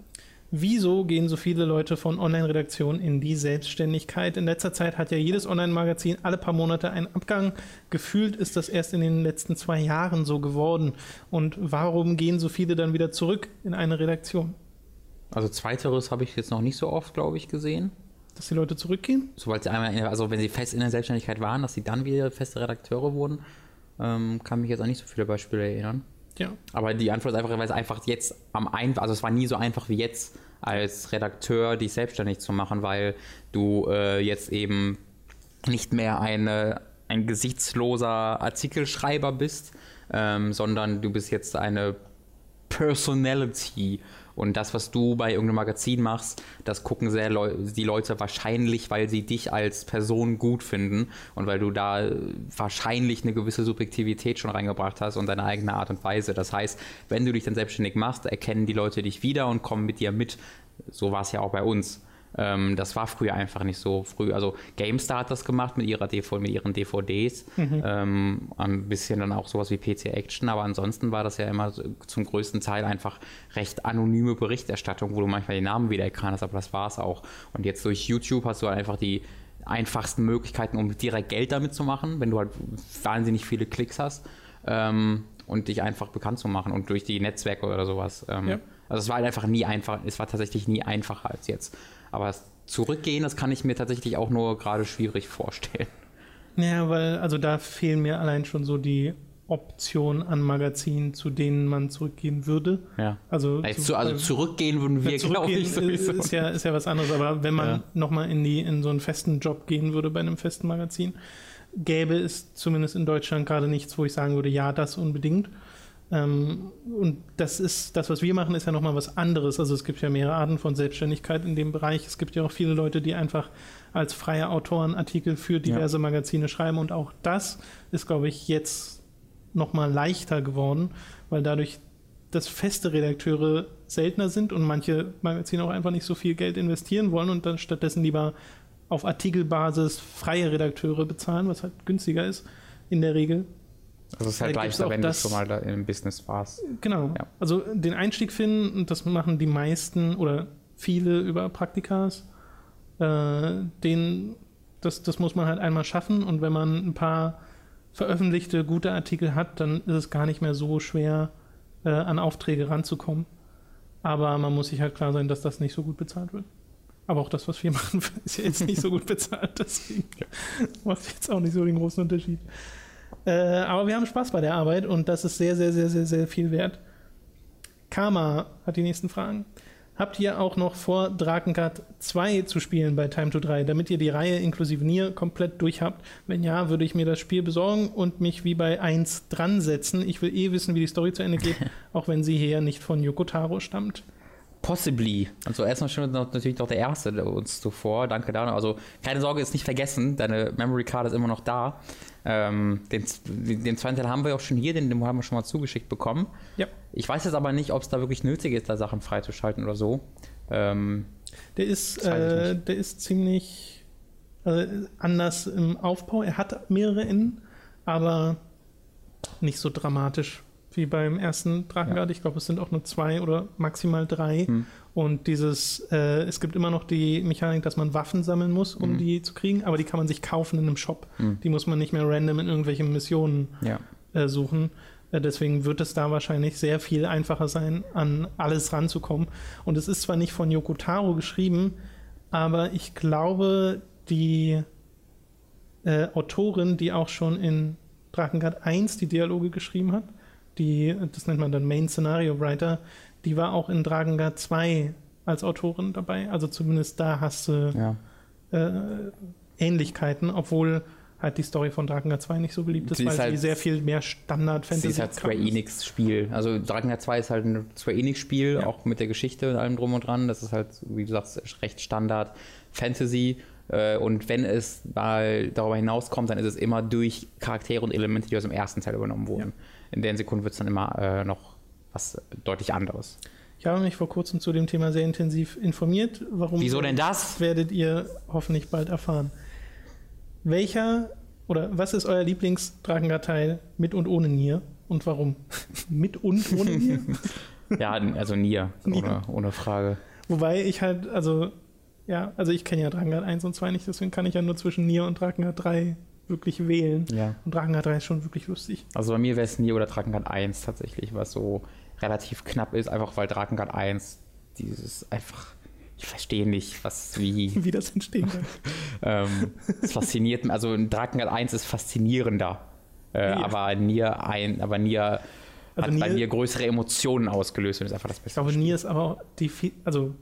Wieso gehen so viele Leute von Online-Redaktion in die Selbstständigkeit? In letzter Zeit hat ja jedes Online-Magazin alle paar Monate einen Abgang. Gefühlt ist das erst in den letzten zwei Jahren so geworden. Und warum gehen so viele dann wieder zurück in eine Redaktion? Also zweiteres habe ich jetzt noch nicht so oft, glaube ich, gesehen. Dass die Leute zurückgehen? Sobald sie einmal, in, also wenn sie fest in der Selbstständigkeit waren, dass sie dann wieder feste Redakteure wurden, ähm, kann mich jetzt an nicht so viele Beispiele erinnern. Ja. Aber die Antwort ist einfach, weil es einfach jetzt am einfach, also es war nie so einfach wie jetzt als Redakteur dich selbstständig zu machen, weil du äh, jetzt eben nicht mehr eine, ein gesichtsloser Artikelschreiber bist, ähm, sondern du bist jetzt eine Personality. Und das, was du bei irgendeinem Magazin machst, das gucken sehr Leu die Leute wahrscheinlich, weil sie dich als Person gut finden und weil du da wahrscheinlich eine gewisse Subjektivität schon reingebracht hast und deine eigene Art und Weise. Das heißt, wenn du dich dann selbstständig machst, erkennen die Leute dich wieder und kommen mit dir mit. So war es ja auch bei uns. Ähm, das war früher einfach nicht so früh. Also GameStar hat das gemacht mit, ihrer DV mit ihren DVDs. Ähm, ein bisschen dann auch sowas wie PC Action, aber ansonsten war das ja immer so zum größten Teil einfach recht anonyme Berichterstattung, wo du manchmal den Namen wiedererkannt hast, aber das war es auch. Und jetzt durch YouTube hast du halt einfach die einfachsten Möglichkeiten, um direkt Geld damit zu machen, wenn du halt wahnsinnig viele Klicks hast ähm, und dich einfach bekannt zu machen und durch die Netzwerke oder sowas. Ähm, Ja. Also es war halt einfach nie einfach, es war tatsächlich nie einfacher als jetzt. Aber das Zurückgehen, das kann ich mir tatsächlich auch nur gerade schwierig vorstellen. Ja, weil, also da fehlen mir allein schon so die Optionen an Magazinen, zu denen man zurückgehen würde. Ja. Also, Also, zu- also zurückgehen würden wir, Ja, glaube ich, sowieso. ist, ist, ja, ist ja was anderes, aber wenn man Ja. nochmal in, die- in so einen festen Job gehen würde bei einem festen Magazin, gäbe es zumindest in Deutschland gerade nichts, wo ich sagen würde, ja, das unbedingt. Ähm, und das ist, das, was wir machen, ist ja nochmal was anderes. Also es gibt ja mehrere Arten von Selbstständigkeit in dem Bereich. Es gibt ja auch viele Leute, die einfach als freie Autoren Artikel für diverse Magazine schreiben und auch das ist, glaube ich, jetzt nochmal leichter geworden, weil dadurch dass feste Redakteure seltener sind und manche Magazine auch einfach nicht so viel Geld investieren wollen und dann stattdessen lieber auf Artikelbasis freie Redakteure bezahlen, was halt günstiger ist in der Regel. Also es ist halt leichter, wenn du das- schon mal da im Business warst. Genau. Ja. Also den Einstieg finden, das machen die meisten oder viele über Praktikas, äh, den, das, das muss man halt einmal schaffen und wenn man ein paar veröffentlichte gute Artikel hat, dann ist es gar nicht mehr so schwer, äh, an Aufträge ranzukommen. Aber man muss sich halt klar sein, dass das nicht so gut bezahlt wird. Aber auch das, was wir machen, ist ja jetzt nicht so gut bezahlt, deswegen macht jetzt auch nicht so den großen Unterschied. Äh, aber wir haben Spaß bei der Arbeit und das ist sehr, sehr, sehr, sehr, sehr viel wert. Karma hat die nächsten Fragen. Habt ihr auch noch vor, Drakengard 2 zu spielen bei Time to 3, damit ihr die Reihe inklusive Nier komplett durch habt? Wenn ja, würde ich mir das Spiel besorgen und mich wie bei 1 dran setzen. Ich will eh wissen, wie die Story zu Ende geht, auch wenn sie hier nicht von Yoko Taro stammt. Possibly. Also erstmal schon natürlich noch der erste der uns zuvor. Danke Daniel. Also keine Sorge, ist nicht vergessen. Deine Memory Card ist immer noch da. Ähm, den, den zweiten Teil haben wir auch schon hier, den, den haben wir schon mal zugeschickt bekommen. Ja. Ich weiß jetzt aber nicht, ob es da wirklich nötig ist, da Sachen freizuschalten oder so. Ähm, Der ist, äh, der ist ziemlich äh, anders im Aufbau. Er hat mehrere Enden, aber nicht so dramatisch wie beim ersten Drakengard. Ich glaube, es sind auch nur zwei oder maximal drei. Hm. Und dieses, äh, es gibt immer noch die Mechanik, dass man Waffen sammeln muss, um Mhm. die zu kriegen, aber die kann man sich kaufen in einem Shop. Mhm. Die muss man nicht mehr random in irgendwelchen Missionen ja. äh, suchen. Äh, deswegen wird es da wahrscheinlich sehr viel einfacher sein, an alles ranzukommen. Und es ist zwar nicht von Yoko geschrieben, aber ich glaube, die äh, Autorin, die auch schon in Drakengard 1 die Dialoge geschrieben hat, die, das nennt man dann Main Scenario Writer, die war auch in Drakengard 2 als Autorin dabei. Also zumindest da hast du ja. äh, Ähnlichkeiten, obwohl halt die Story von Drakengard 2 nicht so beliebt ist, sie weil ist halt, sie sehr viel mehr Standard-Fantasy Sie ist halt Square Enix-Spiel. Also Drakengard 2 ist halt ein Square Enix-Spiel, ja. auch mit der Geschichte und allem drum und dran. Das ist halt, wie du sagst, recht Standard-Fantasy. Äh, und wenn es mal darüber hinauskommt, dann ist es immer durch Charaktere und Elemente, die aus dem ersten Teil übernommen wurden. Ja. In der Sekunde wird es dann immer äh, noch was deutlich anderes. Ich habe mich vor kurzem zu dem Thema sehr intensiv informiert. Warum Wieso denn das? Werdet ihr hoffentlich bald erfahren. Welcher oder was ist euer Lieblings-Drakengard-Teil mit und ohne Nier und warum? mit und ohne Nier? ja, also Nier, Ohne, ohne Frage. Wobei ich halt, also, ja, also ich kenne ja Drakengard 1 und 2 nicht, deswegen kann ich ja nur zwischen Nier und Drakengard 3 wirklich wählen. Ja. Und Drakengard 3 ist schon wirklich lustig. Also bei mir wäre es Nier oder Drakengard 1 tatsächlich, was so relativ knapp ist, einfach weil Drakengard 1 dieses einfach ich verstehe nicht, was wie. Wie das entstehen kann. ähm, es fasziniert mich. Also Drakengard 1 ist faszinierender. Äh, ja. Aber Nier ein, aber Nier also hat Nier, bei mir größere Emotionen ausgelöst und ist einfach das beste. Ich glaube, Spiel. Nier ist aber auch die, also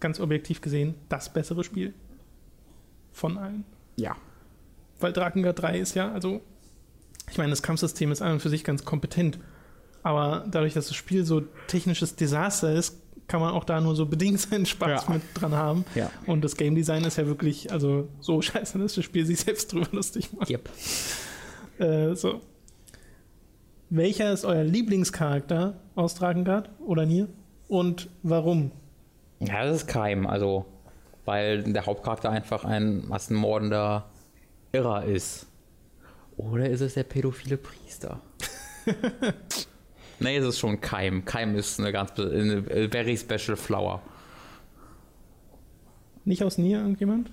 ganz objektiv gesehen, das bessere Spiel. Von allen. Ja. Weil Drakengard 3 ist ja, also, ich meine, das Kampfsystem ist an und für sich ganz kompetent. Aber dadurch, dass das Spiel so technisches Desaster ist, kann man auch da nur so bedingt seinen Spaß ja. mit dran haben. Ja. Und das Game Design ist ja wirklich, also so scheiße, dass das Spiel sich selbst drüber lustig macht. Yep. Äh, so. Welcher ist euer Lieblingscharakter aus Drakengard oder Nier? Und warum? Ja, das ist Keim, also weil der Hauptcharakter einfach ein massenmordender Irrer ist. Oder ist es der pädophile Priester? Nee, es ist schon Keim. Keim ist eine ganz eine very special flower. Nicht aus Nier irgendjemand?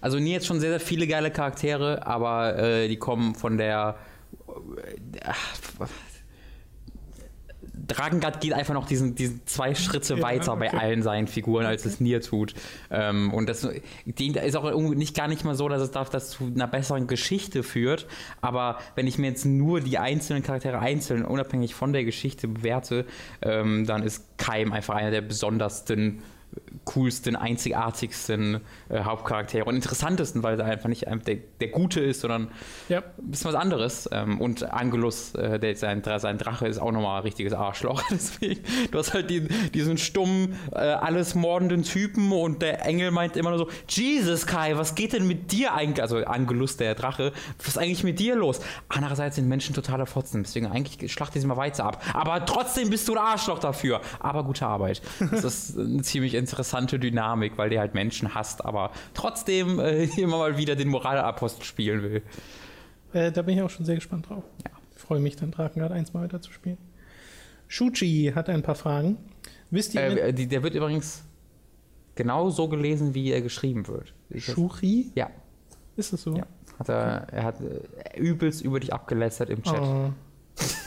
Also Nier hat schon sehr, sehr viele geile Charaktere, aber äh, die kommen von der äh, Dragengard geht einfach noch diesen, diesen zwei Schritte weiter okay. bei allen seinen Figuren, als okay. es Nier tut. Ähm, und das ist auch nicht gar nicht mal so, dass es das zu einer besseren Geschichte führt. Aber wenn ich mir jetzt nur die einzelnen Charaktere einzeln, unabhängig von der Geschichte bewerte, ähm, dann ist Keim einfach einer der besondersten coolsten, einzigartigsten äh, Hauptcharaktere und interessantesten, weil er einfach nicht der, der Gute ist, sondern ja. ein bisschen was anderes. Ähm, und Angelus, äh, der, sein, sein Drache, ist auch nochmal ein richtiges Arschloch. Deswegen, du hast halt die, diesen stummen, äh, alles mordenden Typen und der Engel meint immer nur so: Jesus, Kai, was geht denn mit dir eigentlich? Also Angelus, der Drache, was ist eigentlich mit dir los? Andererseits sind Menschen totaler Fotzen, deswegen eigentlich schlacht sie mal weiter ab. Aber trotzdem bist du ein Arschloch dafür. Aber gute Arbeit. Das ist eine ziemlich interessante Dynamik, weil der halt Menschen hasst, aber trotzdem äh, immer mal wieder den Moralapostel spielen will. Äh, da bin ich auch schon sehr gespannt drauf. Ja. Ich freue mich dann, Drakengard 1 mal weiter zu spielen. Shuchi hat ein paar Fragen. Wisst ihr. Äh, die, der wird übrigens genau so gelesen, wie er geschrieben wird. Shuchi? Ja. Ist das so? Ja. Hat er, er hat äh, übelst über dich abgelästert im Chat. Oh.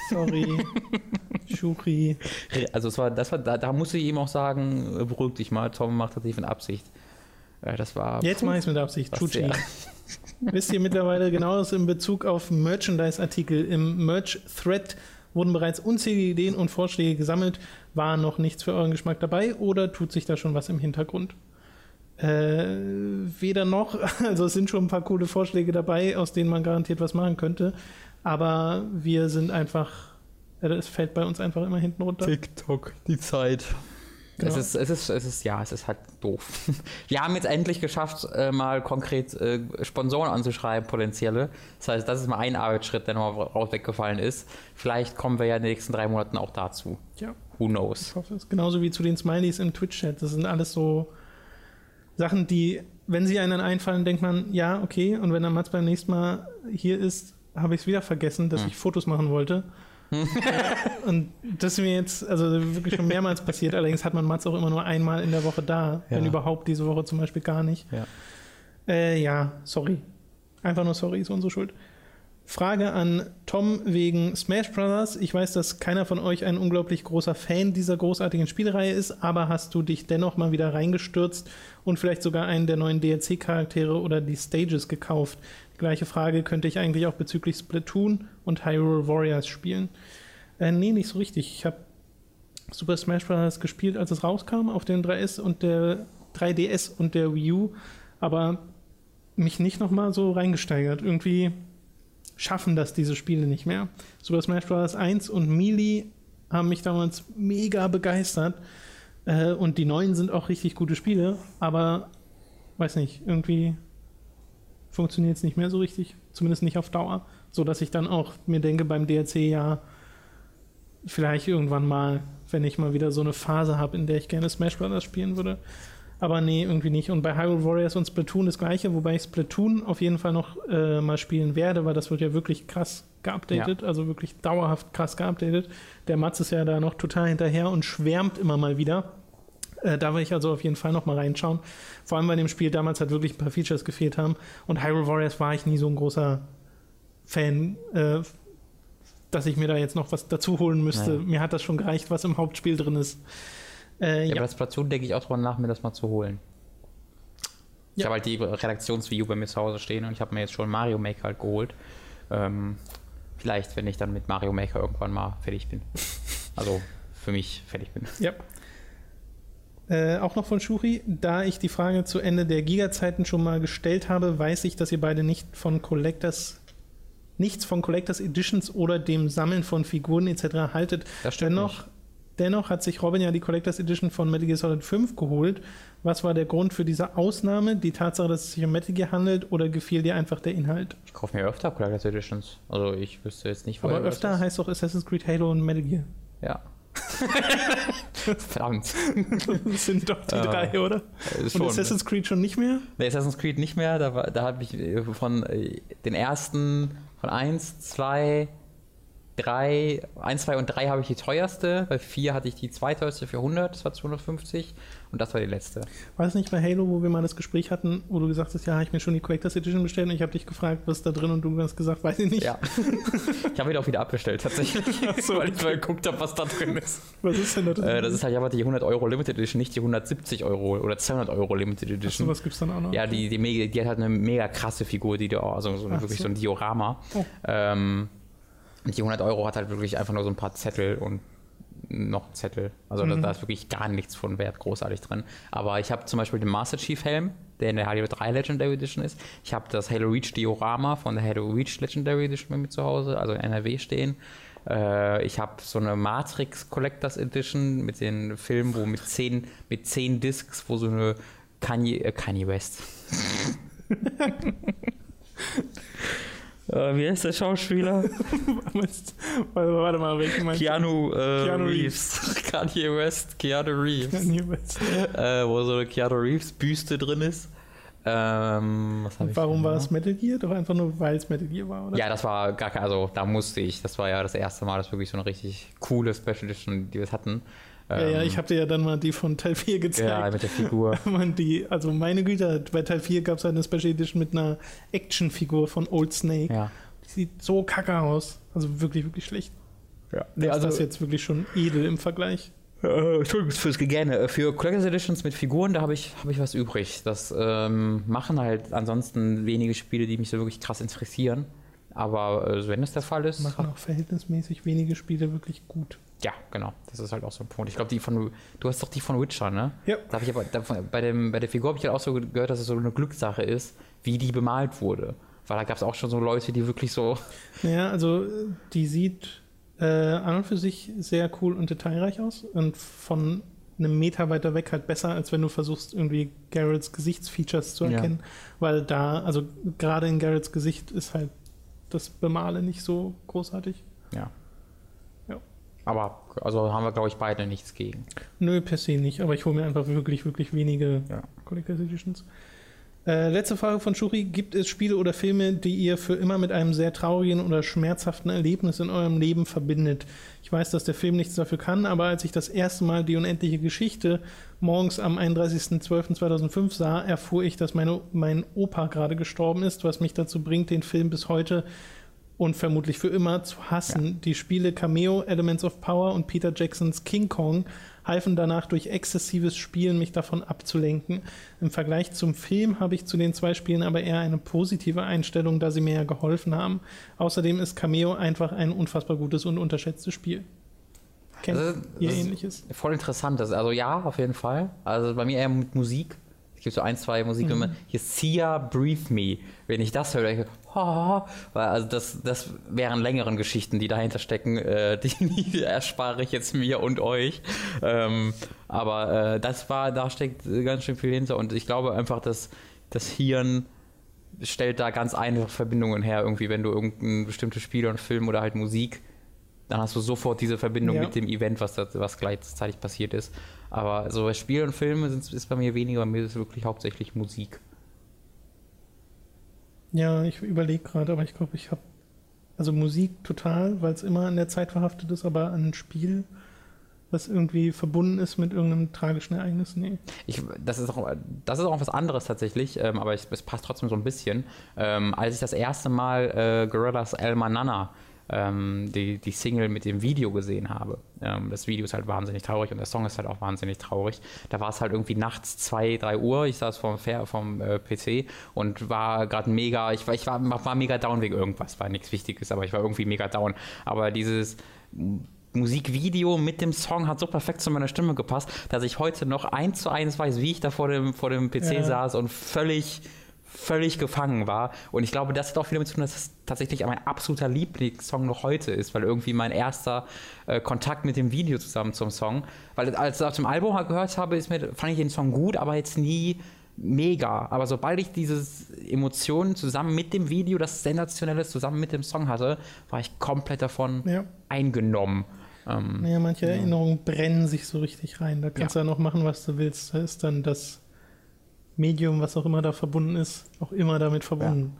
Sorry. Schuri. Also es war, das war, da, da musste ich ihm auch sagen, beruhig dich mal, Tom macht das nicht mit Absicht. Das war. Jetzt mache ich es mit Absicht. Chuchi. Wisst ihr mittlerweile genaues in Bezug auf Merchandise-Artikel? Im Merch-Thread wurden bereits unzählige Ideen und Vorschläge gesammelt. War noch nichts für euren Geschmack dabei oder tut sich da schon was im Hintergrund? Äh, weder noch. Also es sind schon ein paar coole Vorschläge dabei, aus denen man garantiert was machen könnte. Aber wir sind einfach, es fällt bei uns einfach immer hinten runter. TikTok, die Zeit. Genau. Es, ist, es, ist, es ist, ja, es ist halt doof. Wir haben jetzt endlich geschafft, äh, mal konkret äh, Sponsoren anzuschreiben, potenzielle. Das heißt, das ist mal ein Arbeitsschritt, der nochmal raus weggefallen ist. Vielleicht kommen wir ja in den nächsten drei Monaten auch dazu. Ja. Who knows? Ich hoffe es. Genauso wie zu den Smileys im Twitch-Chat. Das sind alles so Sachen, die, wenn sie einem einfallen, denkt man, ja, okay. Und wenn dann Mats beim nächsten Mal hier ist, habe ich es wieder vergessen, dass hm. ich Fotos machen wollte. und das ist mir jetzt also wirklich schon mehrmals passiert. Allerdings hat man Mats auch immer nur einmal in der Woche da, ja. wenn überhaupt diese Woche zum Beispiel gar nicht. Ja, äh, ja sorry. Einfach nur sorry, ist unsere Schuld. Frage an Tom wegen Smash Brothers. Ich weiß, dass keiner von euch ein unglaublich großer Fan dieser großartigen Spielreihe ist, aber hast du dich dennoch mal wieder reingestürzt und vielleicht sogar einen der neuen DLC-Charaktere oder die Stages gekauft? Gleiche Frage könnte ich eigentlich auch bezüglich Splatoon und Hyrule Warriors spielen. Äh, nee, nicht so richtig. Ich habe Super Smash Bros. gespielt, als es rauskam auf den 3S und der 3DS und der Wii U, aber mich nicht nochmal so reingesteigert. Irgendwie schaffen das diese Spiele nicht mehr. Super Smash Bros. 1 und Melee haben mich damals mega begeistert. Äh, und die neuen sind auch richtig gute Spiele, aber weiß nicht, irgendwie funktioniert es nicht mehr so richtig. Zumindest nicht auf Dauer. So dass ich dann auch mir denke, beim DLC ja, vielleicht irgendwann mal, wenn ich mal wieder so eine Phase habe, in der ich gerne Smash Bros. spielen würde, aber nee, irgendwie nicht. Und bei Hyrule Warriors und Splatoon das gleiche, wobei ich Splatoon auf jeden Fall noch äh, mal spielen werde, weil das wird ja wirklich krass geupdatet, ja. also wirklich dauerhaft krass geupdatet. Der Mats ist ja da noch total hinterher und schwärmt immer mal wieder. Äh, da will ich also auf jeden Fall noch mal reinschauen. Vor allem, weil dem Spiel damals halt wirklich ein paar Features gefehlt haben. Und Hyrule Warriors war ich nie so ein großer Fan, äh, dass ich mir da jetzt noch was dazu holen müsste. Nein. Mir hat das schon gereicht, was im Hauptspiel drin ist. Äh, ja, ja, aber das Splatoon denke ich auch drüber nach, mir das mal zu holen. Ich habe halt die Redaktionsview bei mir zu Hause stehen und ich habe mir jetzt schon Mario Maker halt geholt. Ähm, vielleicht, wenn ich dann mit Mario Maker irgendwann mal fertig bin. Also für mich fertig bin. Ja. Äh, auch noch von Shuri, da ich die Frage zu Ende der Giga-Zeiten schon mal gestellt habe, weiß ich, dass ihr beide nicht von Collectors nichts von Collectors Editions oder dem Sammeln von Figuren etc. haltet. Das stimmt Dennoch nicht. Dennoch hat sich Robin ja die Collectors Edition von Metal Gear Solid 5 geholt. Was war der Grund für diese Ausnahme? Die Tatsache, dass es sich um Metal Gear handelt oder gefiel dir einfach der Inhalt? Ich kaufe mir öfter Collectors Editions. Also ich wüsste jetzt nicht, wo Aber öfter heißt doch Assassin's Creed Halo und Metal Gear. Ja. Verdammt. Das sind doch die uh, drei, oder? Und Assassin's Creed schon nicht mehr? Nee, Assassin's Creed nicht mehr. Da, da habe ich von äh, den ersten, von 1, 2, drei, 1, 2 und 3 habe ich die teuerste, bei 4 hatte ich die zweiteuerste für 100, das war 250 und das war die letzte. War es nicht bei Halo, wo wir mal das Gespräch hatten, wo du gesagt hast, ja, habe ich mir schon die Collectors Edition bestellt und ich habe dich gefragt, was ist da drin und du hast gesagt, weiß ich nicht. Ja. ich habe ihn auch wieder abbestellt, tatsächlich, so, weil ich mal geguckt habe, was da drin ist. Was ist denn da drin? Äh, das ist halt aber die 100 Euro Limited Edition, nicht die 170 Euro oder 200 Euro Limited Edition. Ach so, was gibt's dann auch noch? Ja, die, die, die hat halt eine mega krasse Figur, die da, also so, wirklich so. so ein Diorama. Oh. Ähm, und die 100 Euro hat halt wirklich einfach nur so ein paar Zettel und noch Zettel. Also mhm. da, da, ist wirklich gar nichts von Wert großartig drin. Aber ich habe zum Beispiel den Master Chief Helm, der in der Halo 3 Legendary Edition ist. Ich habe das Halo Reach Diorama von der Halo Reach Legendary Edition bei mir zu Hause, also in NRW stehen. Äh, ich habe so eine Matrix Collectors Edition mit den Filmen, wo mit zehn, mit zehn Discs, wo so eine Kanye, äh, Kanye West. Äh, wie heißt der Schauspieler? Warte mal, welchen meinst Keanu, äh, Keanu Reeves. Reeves. Kanye West, Keanu Reeves. Kanye West. Äh, wo so eine Keanu Reeves Büste drin ist. Ähm, Warum war es Metal Gear? Doch einfach nur, weil es Metal Gear war, oder? Ja, das war gar kein, also da musste ich, das war ja das erste Mal, dass wirklich so eine richtig coole Special Edition, die wir hatten. Ja, ja, ich ähm, habe dir ja dann mal die von Teil 4 gezeigt. Ja, mit der Figur. die, also meine Güte, bei Teil 4 gab es eine Special Edition mit einer Actionfigur von Old Snake. Ja. Die sieht so kacke aus. Also wirklich, wirklich schlecht. Ja. Nee, also, das ist jetzt wirklich schon edel im Vergleich. Äh, Entschuldigung fürs Gegähne. Äh, für Collectors Editions mit Figuren, da habe ich, hab ich was übrig. Das ähm, machen halt ansonsten wenige Spiele, die mich so wirklich krass interessieren. Aber äh, wenn es der Fall ist. Machen auch verhältnismäßig wenige Spiele wirklich gut. Ja, genau. Das ist halt auch so ein Punkt. Ich glaube, die von. Du hast doch die von Witcher, ne? Ja. Da ich aber, da, bei, dem, bei der Figur habe ich halt auch so gehört, dass es so eine Glückssache ist, wie die bemalt wurde. Weil da gab es auch schon so Leute, die wirklich so. Ja, also die sieht äh, an und für sich sehr cool und detailreich aus und von einem Meter weiter weg halt besser, als wenn du versuchst, irgendwie Garretts Gesichtsfeatures zu erkennen. Ja. Weil da, also gerade in Garretts Gesicht ist halt das Bemale nicht so großartig. Ja. Aber also haben wir, glaube ich, beide nichts gegen. Nö, per se nicht, aber ich hole mir einfach wirklich, wirklich wenige ja. Collectors Editions. Äh, letzte Frage von Shuri. Gibt es Spiele oder Filme, die ihr für immer mit einem sehr traurigen oder schmerzhaften Erlebnis in eurem Leben verbindet? Ich weiß, dass der Film nichts dafür kann, aber als ich das erste Mal die unendliche Geschichte morgens am 31.12.2005 sah, erfuhr ich, dass meine, mein Opa gerade gestorben ist, was mich dazu bringt, den Film bis heute und vermutlich für immer zu hassen. Ja. Die Spiele Cameo, Elements of Power und Peter Jacksons King Kong halfen danach durch exzessives Spielen mich davon abzulenken. Im Vergleich zum Film habe ich zu den zwei Spielen aber eher eine positive Einstellung, da sie mir ja geholfen haben. Außerdem ist Cameo einfach ein unfassbar gutes und unterschätztes Spiel. Kennt also, ihr ähnliches? Voll interessant. Also ja, auf jeden Fall. Also bei mir eher mit Musik. Es gibt so ein, zwei Musikfilme. Mhm. Hier Sia Breathe Me. Wenn ich das höre, denke ich, oh, also das, das wären längeren Geschichten, die dahinter stecken. Äh, die, die erspare ich jetzt mir und euch. Ähm, aber äh, das war, da steckt ganz schön viel hinter. Und ich glaube einfach, dass das Hirn stellt da ganz einfache Verbindungen her, irgendwie, wenn du irgendein bestimmtes Spiel und Film oder halt Musik dann hast du sofort diese Verbindung ja. mit dem Event, was, was gleichzeitig passiert ist. Aber so bei Spielen und Filmen ist bei mir weniger, bei mir ist es wirklich hauptsächlich Musik. Ja, ich überlege gerade, aber ich glaube, ich habe also Musik total, weil es immer an der Zeit verhaftet ist, aber an ein Spiel, was irgendwie verbunden ist mit irgendeinem tragischen Ereignis, nee. Ich, das, ist auch, das ist auch was anderes tatsächlich, ähm, aber ich, es passt trotzdem so ein bisschen. Ähm, als ich das erste Mal äh, Gorillas El Manana ähm, die, die Single mit dem Video gesehen habe. Ähm, das Video ist halt wahnsinnig traurig und der Song ist halt auch wahnsinnig traurig. Da war es halt irgendwie nachts 2, 3 Uhr. Ich saß vom, vom äh, PC und war gerade mega, ich, war, ich war, war mega down wegen irgendwas, war nichts Wichtiges, aber ich war irgendwie mega down. Aber dieses Musikvideo mit dem Song hat so perfekt zu meiner Stimme gepasst, dass ich heute noch eins zu eins weiß, wie ich da vor dem, vor dem PC ja. saß und völlig völlig gefangen war. Und ich glaube, das hat auch viel damit zu tun, dass es tatsächlich mein absoluter Lieblingssong noch heute ist, weil irgendwie mein erster äh, Kontakt mit dem Video zusammen zum Song, weil als ich auf dem Album gehört habe, ist mir, fand ich den Song gut, aber jetzt nie mega. Aber sobald ich diese Emotionen zusammen mit dem Video, das Sensationelles zusammen mit dem Song hatte, war ich komplett davon ja. eingenommen. Ähm, naja, manche ja. Erinnerungen brennen sich so richtig rein. Da kannst ja. du ja noch machen, was du willst. Da ist dann das Medium, was auch immer da verbunden ist, auch immer damit verbunden.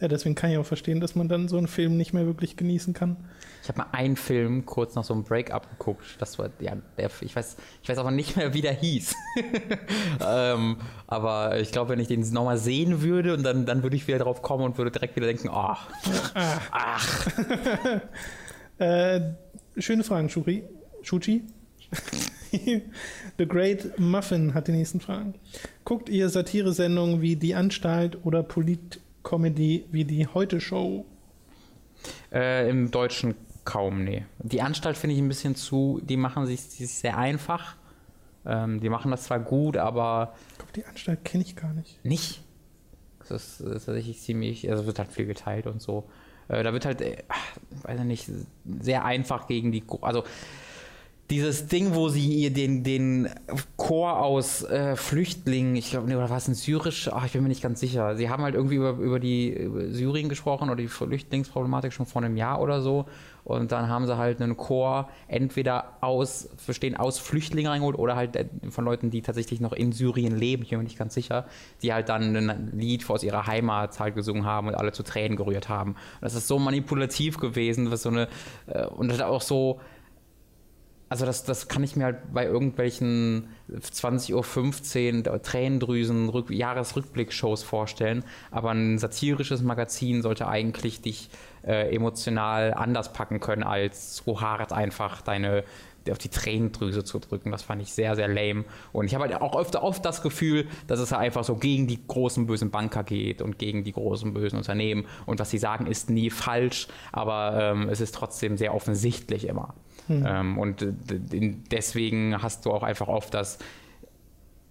Ja. deswegen kann ich auch verstehen, dass man dann so einen Film nicht mehr wirklich genießen kann. Ich habe mal einen Film kurz nach so einem Break-up geguckt. Das war, ja, der, ich weiß, ich weiß aber nicht mehr, wie der hieß. ähm, aber ich glaube, wenn ich den nochmal sehen würde und dann, dann würde ich wieder drauf kommen und würde direkt wieder denken, oh, ach. ach. äh, schöne Fragen, Shuri. Shuchi? The Great Muffin hat die nächsten Fragen. Guckt ihr Satire-Sendungen wie Die Anstalt oder Polit-Comedy wie die Heute Show? Äh, Im Deutschen kaum, nee. Die Anstalt finde ich ein bisschen zu, die machen sich, sich sehr einfach. Ähm, die machen das zwar gut, aber. Ich glaube, die Anstalt kenne ich gar nicht. Nicht? Das ist, das ist tatsächlich ziemlich, also wird halt viel geteilt und so. Äh, da wird halt, äh, weiß ich nicht, sehr einfach gegen die, also dieses Ding, wo sie ihr den, den Chor aus äh, Flüchtlingen, ich glaube, oder war es ein syrisch? Ach, ich bin mir nicht ganz sicher. Sie haben halt irgendwie über, über die über Syrien gesprochen oder die Flüchtlingsproblematik schon vor einem Jahr oder so. Und dann haben sie halt einen Chor entweder aus, verstehen, aus Flüchtlingen reingeholt oder halt äh, von Leuten, die tatsächlich noch in Syrien leben, ich bin mir nicht ganz sicher, die halt dann ein Lied aus ihrer Heimat halt gesungen haben und alle zu Tränen gerührt haben. Und das ist so manipulativ gewesen, was so eine, äh, und das auch also das, das kann ich mir halt bei irgendwelchen 20.15 Uhr Tränendrüsen Rück Jahresrückblick-Shows vorstellen. Aber ein satirisches Magazin sollte eigentlich dich äh, emotional anders packen können, als so hart einfach deine auf die Tränendrüse zu drücken. Das fand ich sehr, sehr lame. Und ich habe halt auch öfter oft das Gefühl, dass es halt einfach so gegen die großen bösen Banker geht und gegen die großen bösen Unternehmen. Und was sie sagen, ist nie falsch, aber ähm, es ist trotzdem sehr offensichtlich immer. Mhm. Ähm, und deswegen hast du auch einfach oft, dass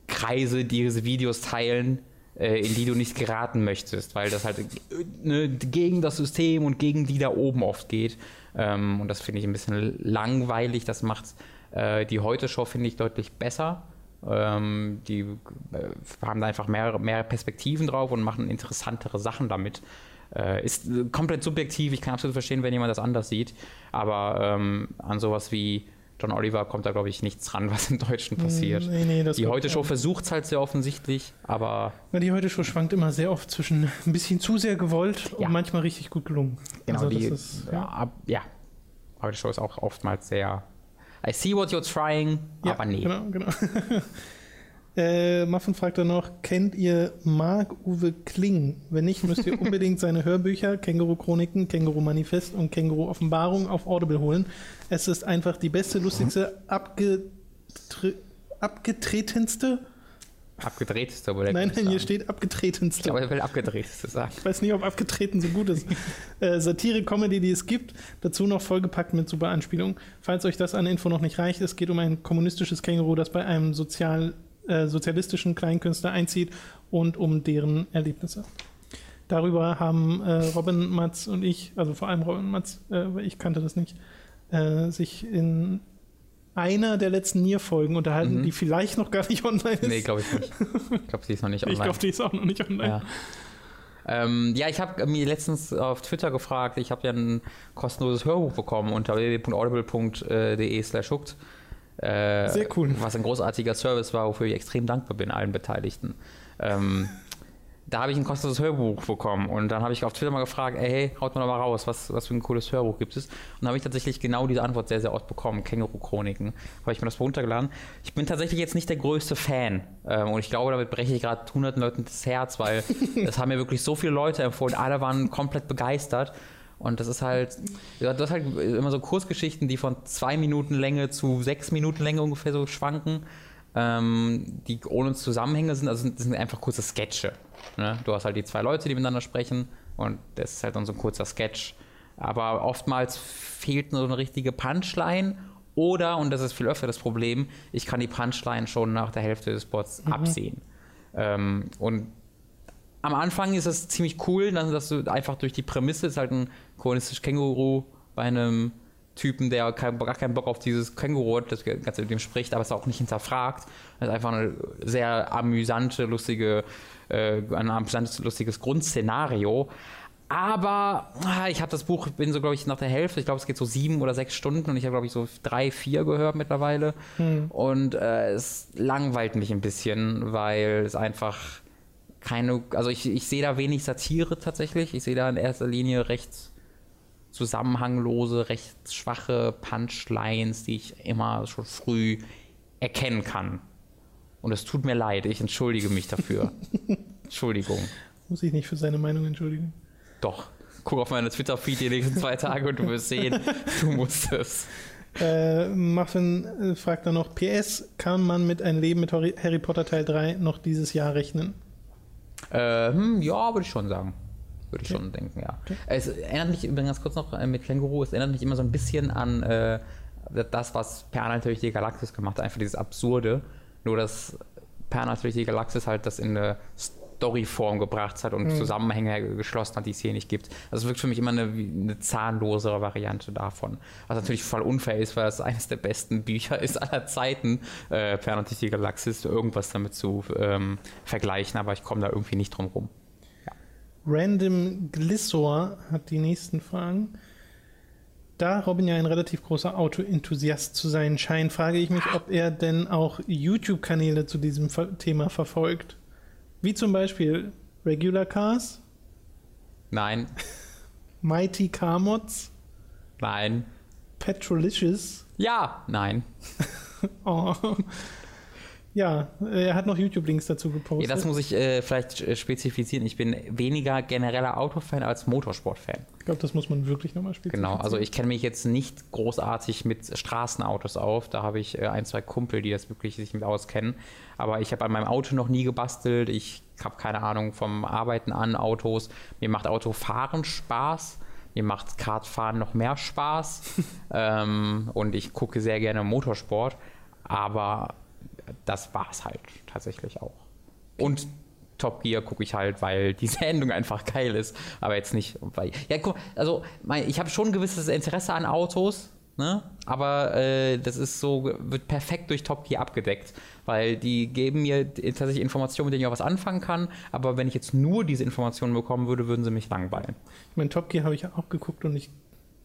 Kreise diese Videos teilen, äh, in die du nicht geraten möchtest, weil das halt äh, ne, gegen das System und gegen die da oben oft geht. Ähm, und das finde ich ein bisschen langweilig. Das macht äh, die Heute-Show, finde ich, deutlich besser. Ähm, die äh, haben da einfach mehr, mehr Perspektiven drauf und machen interessantere Sachen damit. Äh, ist komplett subjektiv, ich kann absolut verstehen, wenn jemand das anders sieht, aber ähm, an sowas wie John Oliver kommt da, glaube ich, nichts ran, was im Deutschen passiert. Nee, nee, die Heute-Show versucht es halt sehr offensichtlich, aber. Ja, die Heute-Show schwankt immer sehr oft zwischen ein bisschen zu sehr gewollt ja. und manchmal richtig gut gelungen. Genau, also, die, ist, ja. ja, ja. Heute-Show ist auch oftmals sehr. I see what you're trying, aber nee. Genau, genau. Äh, Muffin fragt dann noch, kennt ihr Marc-Uwe Kling? Wenn nicht, müsst ihr unbedingt seine Hörbücher Känguru-Chroniken, Känguru-Manifest und Känguru-Offenbarung auf Audible holen. Es ist einfach die beste, lustigste, abgetre abgetretenste Abgedrehteste, aber der Nein, nein, hier steht abgetretenste. Ich glaube, er will abgedrehteste sagen. Ich weiß nicht, ob abgetreten so gut ist. äh, Satire-Comedy, die es gibt. Dazu noch vollgepackt mit super Anspielungen. Falls euch das an Info noch nicht reicht, es geht um ein kommunistisches Känguru, das bei einem sozial, äh, sozialistischen Kleinkünstler einzieht und um deren Erlebnisse. Darüber haben äh, Robin, Matz und ich, also vor allem Robin Matz, äh, weil ich kannte das nicht, äh, sich in einer der letzten Nier-Folgen unterhalten, Mhm. die vielleicht noch gar nicht online ist. Nee, glaube ich nicht. Ich glaube, sie ist noch nicht ich online. glaube, die ist auch noch nicht online. Ja. Ähm, ja, ich habe mir letztens auf Twitter gefragt, ich habe ja ein kostenloses Hörbuch bekommen unter www.audible.de slash hooked. Äh, Sehr cool. Was ein großartiger Service war, wofür ich extrem dankbar bin, allen Beteiligten. Ähm, da habe ich ein kostenloses Hörbuch bekommen und dann habe ich auf Twitter mal gefragt, ey, hey, haut mal doch mal raus, was, was für ein cooles Hörbuch gibt es? Und da habe ich tatsächlich genau diese Antwort sehr, sehr oft bekommen, Känguru-Chroniken. Habe ich mir das runtergeladen. Ich bin tatsächlich jetzt nicht der größte Fan ähm, und ich glaube, damit breche ich gerade hunderten Leuten das Herz, weil es haben mir wirklich so viele Leute empfohlen, alle waren komplett begeistert. Und das ist halt, das ist halt immer so Kurzgeschichten, die von zwei Minuten Länge zu sechs Minuten Länge ungefähr so schwanken, ähm, die ohne Zusammenhänge sind. Also das sind einfach kurze Sketche. Ne? Du hast halt die zwei Leute, die miteinander sprechen und das ist halt dann so ein kurzer Sketch. Aber oftmals fehlt so eine richtige Punchline oder, und das ist viel öfter das Problem, ich kann die Punchline schon nach der Hälfte des Spots absehen. Ähm, und am Anfang ist es ziemlich cool, dass du einfach durch die Prämisse ist halt ein kommunistisches Känguru bei einem Typen, der kein, gar keinen Bock auf dieses Känguru hat, das Ganze mit dem spricht, aber es auch nicht hinterfragt. Das ist einfach eine sehr amüsante, lustige, äh, ein amüsantes, lustiges Grundszenario. Aber ah, ich habe das Buch, bin so, glaube ich, nach der Hälfte, ich glaube, es geht so sieben oder sechs Stunden und ich habe, glaube ich, so drei, vier gehört mittlerweile. Und äh, es langweilt mich ein bisschen, weil es einfach keine, also ich, ich sehe da wenig Satire tatsächlich. Ich sehe da in erster Linie recht zusammenhanglose, recht schwache Punchlines, die ich immer schon früh erkennen kann. Und es tut mir leid, ich entschuldige mich dafür. Entschuldigung. Muss ich nicht für seine Meinung entschuldigen. Doch. Guck auf meine Twitter-Feed die nächsten zwei Tage und du wirst sehen, du musst es. Äh, Muffin äh, fragt dann noch: PS, kann man mit ein Leben mit Harry Harry Potter Teil 3 noch dieses Jahr rechnen? Ähm, ja, würde ich schon sagen. Würde ich Okay. schon denken, ja. Es erinnert mich übrigens ganz kurz noch äh, mit Känguru, es erinnert mich immer so ein bisschen an äh, das, was Per durch die Galaxis gemacht hat, einfach dieses Absurde. Nur, dass Per durch die Galaxis halt das in eine Storyform gebracht hat und Zusammenhänge geschlossen hat, die es hier nicht gibt. Also es wirkt für mich immer eine, eine zahnlosere Variante davon. Was natürlich voll unfair ist, weil es eines der besten Bücher ist aller Zeiten, äh, durch die Galaxis, irgendwas damit zu ähm, vergleichen, aber ich komme da irgendwie nicht drum rum. Random Glissor hat die nächsten Fragen. Da Robin ja ein relativ großer Auto-Enthusiast zu sein scheint, frage ich mich, ob er denn auch YouTube-Kanäle zu diesem Thema verfolgt. Wie zum Beispiel Regular Cars, Nein, Mighty Car Mods, nein, Petrolicious. ja, nein. Oh. Ja, er hat noch YouTube-Links dazu Ja, gepostet. das muss ich äh, vielleicht äh, spezifizieren. Ich bin weniger genereller Autofan als Motorsportfan. ich glaube, das muss man wirklich nochmal spezifizieren. Genau, also ich kenne mich jetzt nicht großartig mit Straßenautos auf. Da habe ich äh, ein, zwei Kumpel, die das wirklich sich mit auskennen. Aber ich habe an meinem Auto noch nie gebastelt. Ich habe keine Ahnung vom Arbeiten an Autos. Mir macht Autofahren Spaß. Mir macht Kartfahren noch mehr Spaß. ähm, und ich gucke sehr gerne Motorsport. Aber das war es halt tatsächlich auch. Und Top Gear gucke ich halt, weil die Sendung einfach geil ist, aber jetzt nicht, weil ja, guck, also mein, ich habe schon ein gewisses Interesse an Autos, ne? Aber äh, das ist so wird perfekt durch Top Gear abgedeckt, weil die geben mir tatsächlich Informationen, mit denen ich auch was anfangen kann, aber wenn ich jetzt nur diese Informationen bekommen würde, würden sie mich langweilen. Ich meine, Top Gear habe ich ja auch geguckt und ich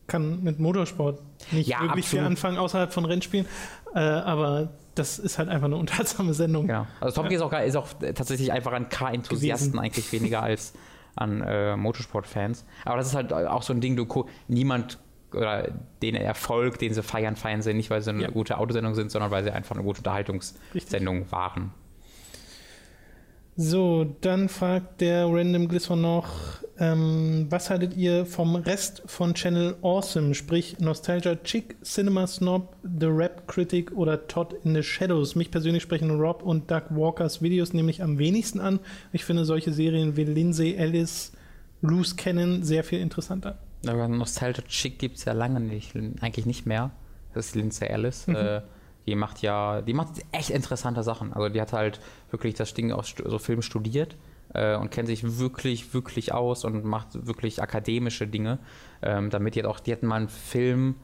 kann mit Motorsport nicht Ja, wirklich viel absolut. anfangen außerhalb von Rennspielen. Äh, aber das ist halt einfach eine unterhaltsame Sendung. Genau. Also Top Gear ist auch, ist auch tatsächlich einfach an Car-Enthusiasten Gewesen. eigentlich weniger als an äh, Motorsport-Fans. Aber das ist halt auch so ein Ding, du niemand oder den Erfolg, den sie feiern, feiern sie nicht, weil sie eine Ja. gute Autosendung sind, sondern weil sie einfach eine gute Unterhaltungssendung waren. So, dann fragt der Random Glisser noch, ähm, was haltet ihr vom Rest von Channel Awesome, sprich Nostalgia Chick, Cinema Snob, The Rap Critic oder Todd in the Shadows? Mich persönlich sprechen Rob und Doug Walkers Videos nämlich am wenigsten an. Ich finde solche Serien wie Lindsay Ellis, Loose Cannon sehr viel interessanter. Aber Nostalgia Chick gibt es ja lange nicht, eigentlich nicht mehr. Das ist Lindsay Ellis. Mhm. Äh, die macht ja, die macht echt interessante Sachen. Also die hat halt wirklich das Ding aus so Film studiert äh, und kennt sich wirklich, wirklich aus und macht wirklich akademische Dinge. Ähm, damit die hat auch, die hatten mal einen Film,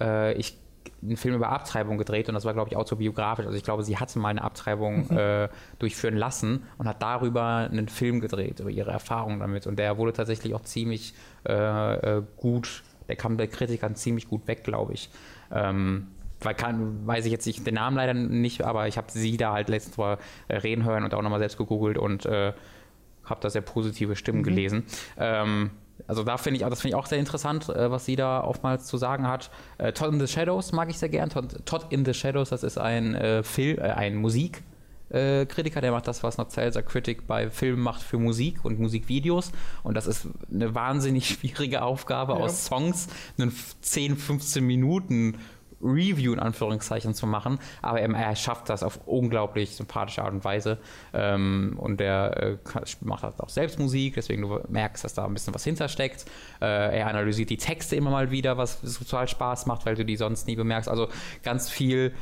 äh, ich einen Film über Abtreibung gedreht und das war, glaube ich, autobiografisch. Also ich glaube, sie hatte mal eine Abtreibung äh, durchführen lassen und hat darüber einen Film gedreht, über ihre Erfahrungen damit. Und der wurde tatsächlich auch ziemlich äh, äh gut, der kam bei Kritikern ziemlich gut weg, glaube ich. Ähm, kann, weiß ich jetzt nicht den Namen leider nicht, aber ich habe sie da halt letztens mal äh, reden hören und auch nochmal selbst gegoogelt und äh, habe da sehr positive Stimmen mhm. gelesen. Ähm, also da finde ich, das finde ich auch sehr interessant, äh, was sie da oftmals zu sagen hat. Äh, Todd in the Shadows mag ich sehr gern. Todd, Todd in the Shadows, das ist ein äh, Film, äh, ein Musik. Kritiker, der macht das, was Nostalgia Critic bei Filmen macht für Musik und Musikvideos. Und das ist eine wahnsinnig schwierige Aufgabe, ja. aus Songs einen 10, 15 Minuten Review in Anführungszeichen zu machen, aber er, er schafft das auf unglaublich sympathische Art und Weise ähm, und er äh, macht halt auch selbst Musik, deswegen du merkst, dass da ein bisschen was hintersteckt. Äh, er analysiert die Texte immer mal wieder, was total Spaß macht, weil du die sonst nie bemerkst. Also ganz viel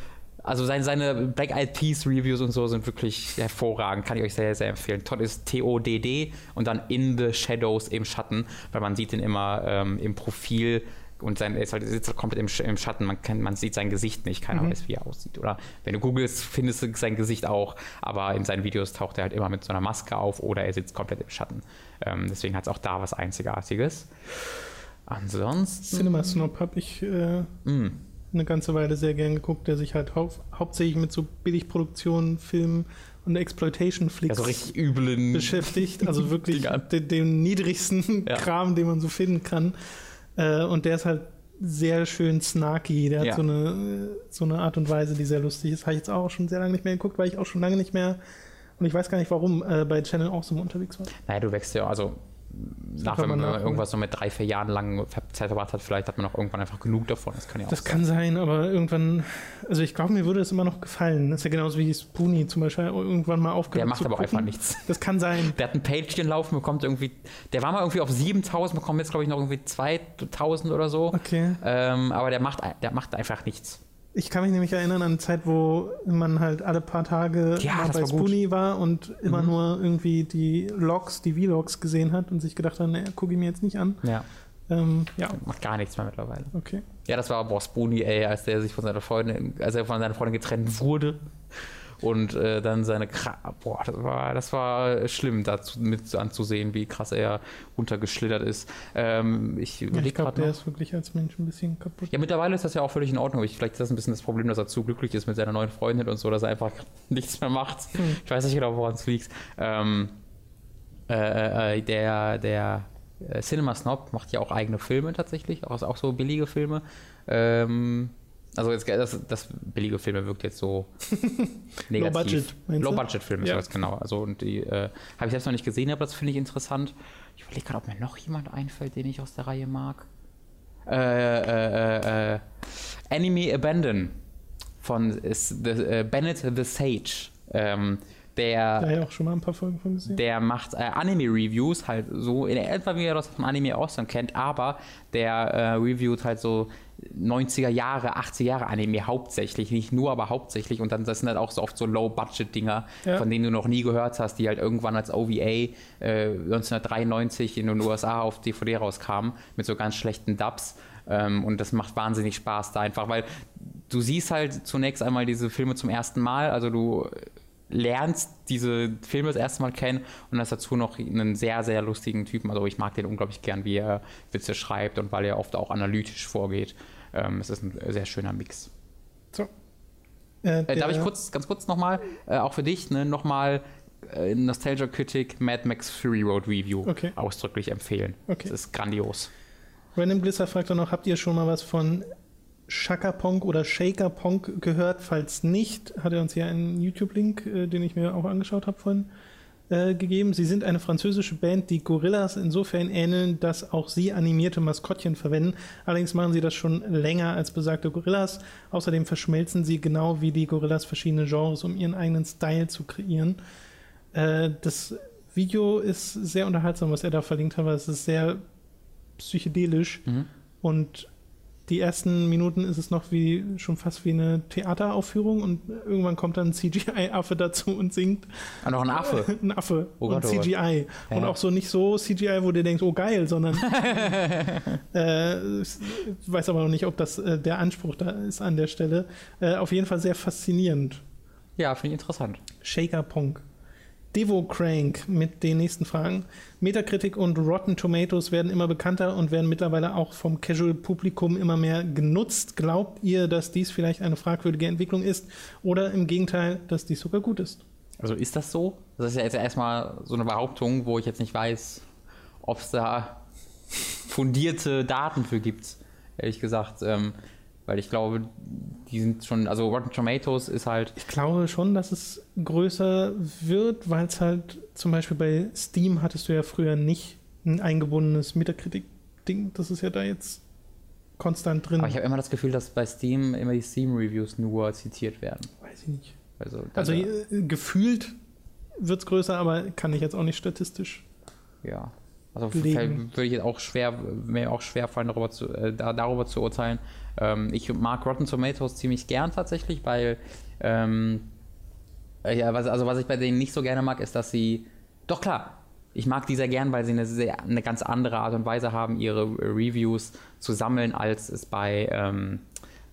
also seine, seine Black Eyed Peas Reviews und so sind wirklich hervorragend. Kann ich euch sehr, sehr empfehlen. Todd ist T-O-D-D und dann In the Shadows im Schatten, weil man sieht ihn immer ähm, im Profil und sein, er halt, sitzt halt komplett im, im Schatten, man, kann, man sieht sein Gesicht nicht, keiner mhm. weiß, wie er aussieht. Oder wenn du googelst, findest du sein Gesicht auch, aber in seinen Videos taucht er halt immer mit so einer Maske auf oder er sitzt komplett im Schatten. Ähm, deswegen hat es auch da was Einzigartiges. Ansonsten. Cinema Snob habe ich äh, mm. eine ganze Weile sehr gern geguckt, der sich halt hau hauptsächlich mit so Billigproduktionen, Filmen und Exploitation Flicks ja, so richtig üblen beschäftigt. Also wirklich den, den, niedrigsten ja. Kram, den man so finden kann. Äh, und der ist halt sehr schön snarky. Der ja. hat so eine, so eine Art und Weise, die sehr lustig ist. Habe ich jetzt auch schon sehr lange nicht mehr geguckt, weil ich auch schon lange nicht mehr, und ich weiß gar nicht warum, äh, bei Channel auch so unterwegs war. Naja, du wächst ja, also nach, wenn man irgendwas so mit drei, vier Jahren lang Zeit verbracht hat, vielleicht hat man auch irgendwann einfach genug davon. Das kann ja auch Das sein. kann sein, aber irgendwann, also ich glaube, mir würde es immer noch gefallen. Das ist ja genauso wie Spoonie zum Beispiel irgendwann mal aufgehört Der macht aber auch einfach nichts. Das kann sein. Der hat ein Pagchen laufen, bekommt irgendwie, der war mal irgendwie auf 7000, bekommt jetzt glaube ich noch irgendwie 2000 oder so. Okay. Ähm, aber der macht, der macht einfach nichts. Ich kann mich nämlich erinnern an eine Zeit, wo man halt alle paar Tage ja, bei Spoonie war und immer mhm. nur irgendwie die Logs, die Vlogs gesehen hat und sich gedacht hat, naja, gucke ich mir jetzt nicht an. Ja. Ähm, ja. Macht gar nichts mehr mittlerweile. Okay. Ja, das war Boss Spoonie, ey, als der sich von seiner Freundin, als er von seiner Freundin getrennt wurde und äh, dann seine Kra boah, das war, das war schlimm, dazu mit anzusehen, wie krass er runtergeschlittert ist. Ähm, ich ja, ich glaube, der ist wirklich als Mensch ein bisschen kaputt. Ja, mittlerweile ist das ja auch völlig in Ordnung. Ich, vielleicht ist das ein bisschen das Problem, dass er zu glücklich ist mit seiner neuen Freundin und so, dass er einfach nichts mehr macht. Hm. Ich weiß nicht genau, woran es liegt. Ähm, äh, äh, der der äh, Cinema Snob macht ja auch eigene Filme tatsächlich, auch, auch so billige Filme. Ähm, also jetzt, das, das billige Filme wirkt jetzt so negativ. Low Budget. Low Budget Filme ja. ist das genau. Also und die äh, habe ich selbst noch nicht gesehen, aber das finde ich interessant. Ich überlege gerade, ob mir noch jemand einfällt, den ich aus der Reihe mag. Äh, äh, äh, äh Anime Abandon von the, äh, Bennett the Sage. Ähm, der, da ja auch schon mal ein paar Folgen von gesehen. Der macht äh, Anime-Reviews, halt so in etwa wie er das vom Anime Awesome kennt, aber der äh, reviewt halt so 90er Jahre, 80er Jahre Anime hauptsächlich, nicht nur, aber hauptsächlich. Und dann das sind halt auch so oft so Low-Budget-Dinger, ja. von denen du noch nie gehört hast, die halt irgendwann als OVA äh, 1993 in den USA auf DVD rauskamen, mit so ganz schlechten Dubs. Ähm, und das macht wahnsinnig Spaß da einfach, weil du siehst halt zunächst einmal diese Filme zum ersten Mal, also du lernst diese Filme das erste Mal kennen und hast dazu noch einen sehr, sehr lustigen Typen. Also ich mag den unglaublich gern, wie er Witze schreibt und weil er oft auch analytisch vorgeht. Ähm, es ist ein sehr schöner Mix. So. Äh, äh, darf ich kurz, ganz kurz nochmal, äh, auch für dich, ne, nochmal äh, Nostalgia Critic Mad Max Fury Road Review okay. ausdrücklich empfehlen. Okay. Das ist grandios. Random Blizzard fragt auch noch, habt ihr schon mal was von Shaka oder Shaker Ponk gehört? Falls nicht, hat er uns hier einen YouTube-Link, äh, den ich mir auch angeschaut habe vorhin, äh, gegeben. Sie sind eine französische Band, die Gorillas insofern ähneln, dass auch sie animierte Maskottchen verwenden. Allerdings machen sie das schon länger als besagte Gorillas. Außerdem verschmelzen sie genau wie die Gorillas verschiedene Genres, um ihren eigenen Style zu kreieren. Äh, das Video ist sehr unterhaltsam, was er da verlinkt hat, weil es ist sehr psychedelisch Mhm. und die ersten Minuten ist es noch wie schon fast wie eine Theateraufführung und irgendwann kommt dann ein CGI-Affe dazu und singt. Ah, noch ein Affe. ein Affe Oh und Gott, oh Gott. CGI. Und Ja. auch so nicht so CGI, wo du denkst, oh geil, sondern äh, ich weiß aber noch nicht, ob das äh, der Anspruch da ist an der Stelle. Äh, auf jeden Fall sehr faszinierend. Ja, finde ich interessant. Shaker Punk. Devo Crank mit den nächsten Fragen. Metacritic und Rotten Tomatoes werden immer bekannter und werden mittlerweile auch vom Casual-Publikum immer mehr genutzt. Glaubt ihr, dass dies vielleicht eine fragwürdige Entwicklung ist oder im Gegenteil, dass dies sogar gut ist? Also ist das so? Das ist ja jetzt erstmal so eine Behauptung, wo ich jetzt nicht weiß, ob es da fundierte Daten für gibt, ehrlich gesagt. Ähm, weil ich glaube, die sind schon, also Rotten Tomatoes ist halt, Ich glaube schon, dass es größer wird, weil es halt zum Beispiel bei Steam hattest du ja früher nicht ein eingebundenes Metacritic-Ding. Das ist ja da jetzt konstant drin. aber ich habe immer das Gefühl, dass bei Steam immer die Steam-Reviews nur zitiert werden. Weiß ich nicht. Also, Also äh, gefühlt wird es größer, aber kann ich jetzt auch nicht statistisch. Ja. Also würde ich jetzt auch schwer, mir auch schwer fallen, darüber zu, äh, da, darüber zu urteilen. Ähm, ich mag Rotten Tomatoes ziemlich gern tatsächlich, weil ähm, äh, ja, was, also was ich bei denen nicht so gerne mag, ist, dass sie doch klar, ich mag die sehr gern, weil sie eine, sehr, eine ganz andere Art und Weise haben, ihre Reviews zu sammeln, als es bei, ähm,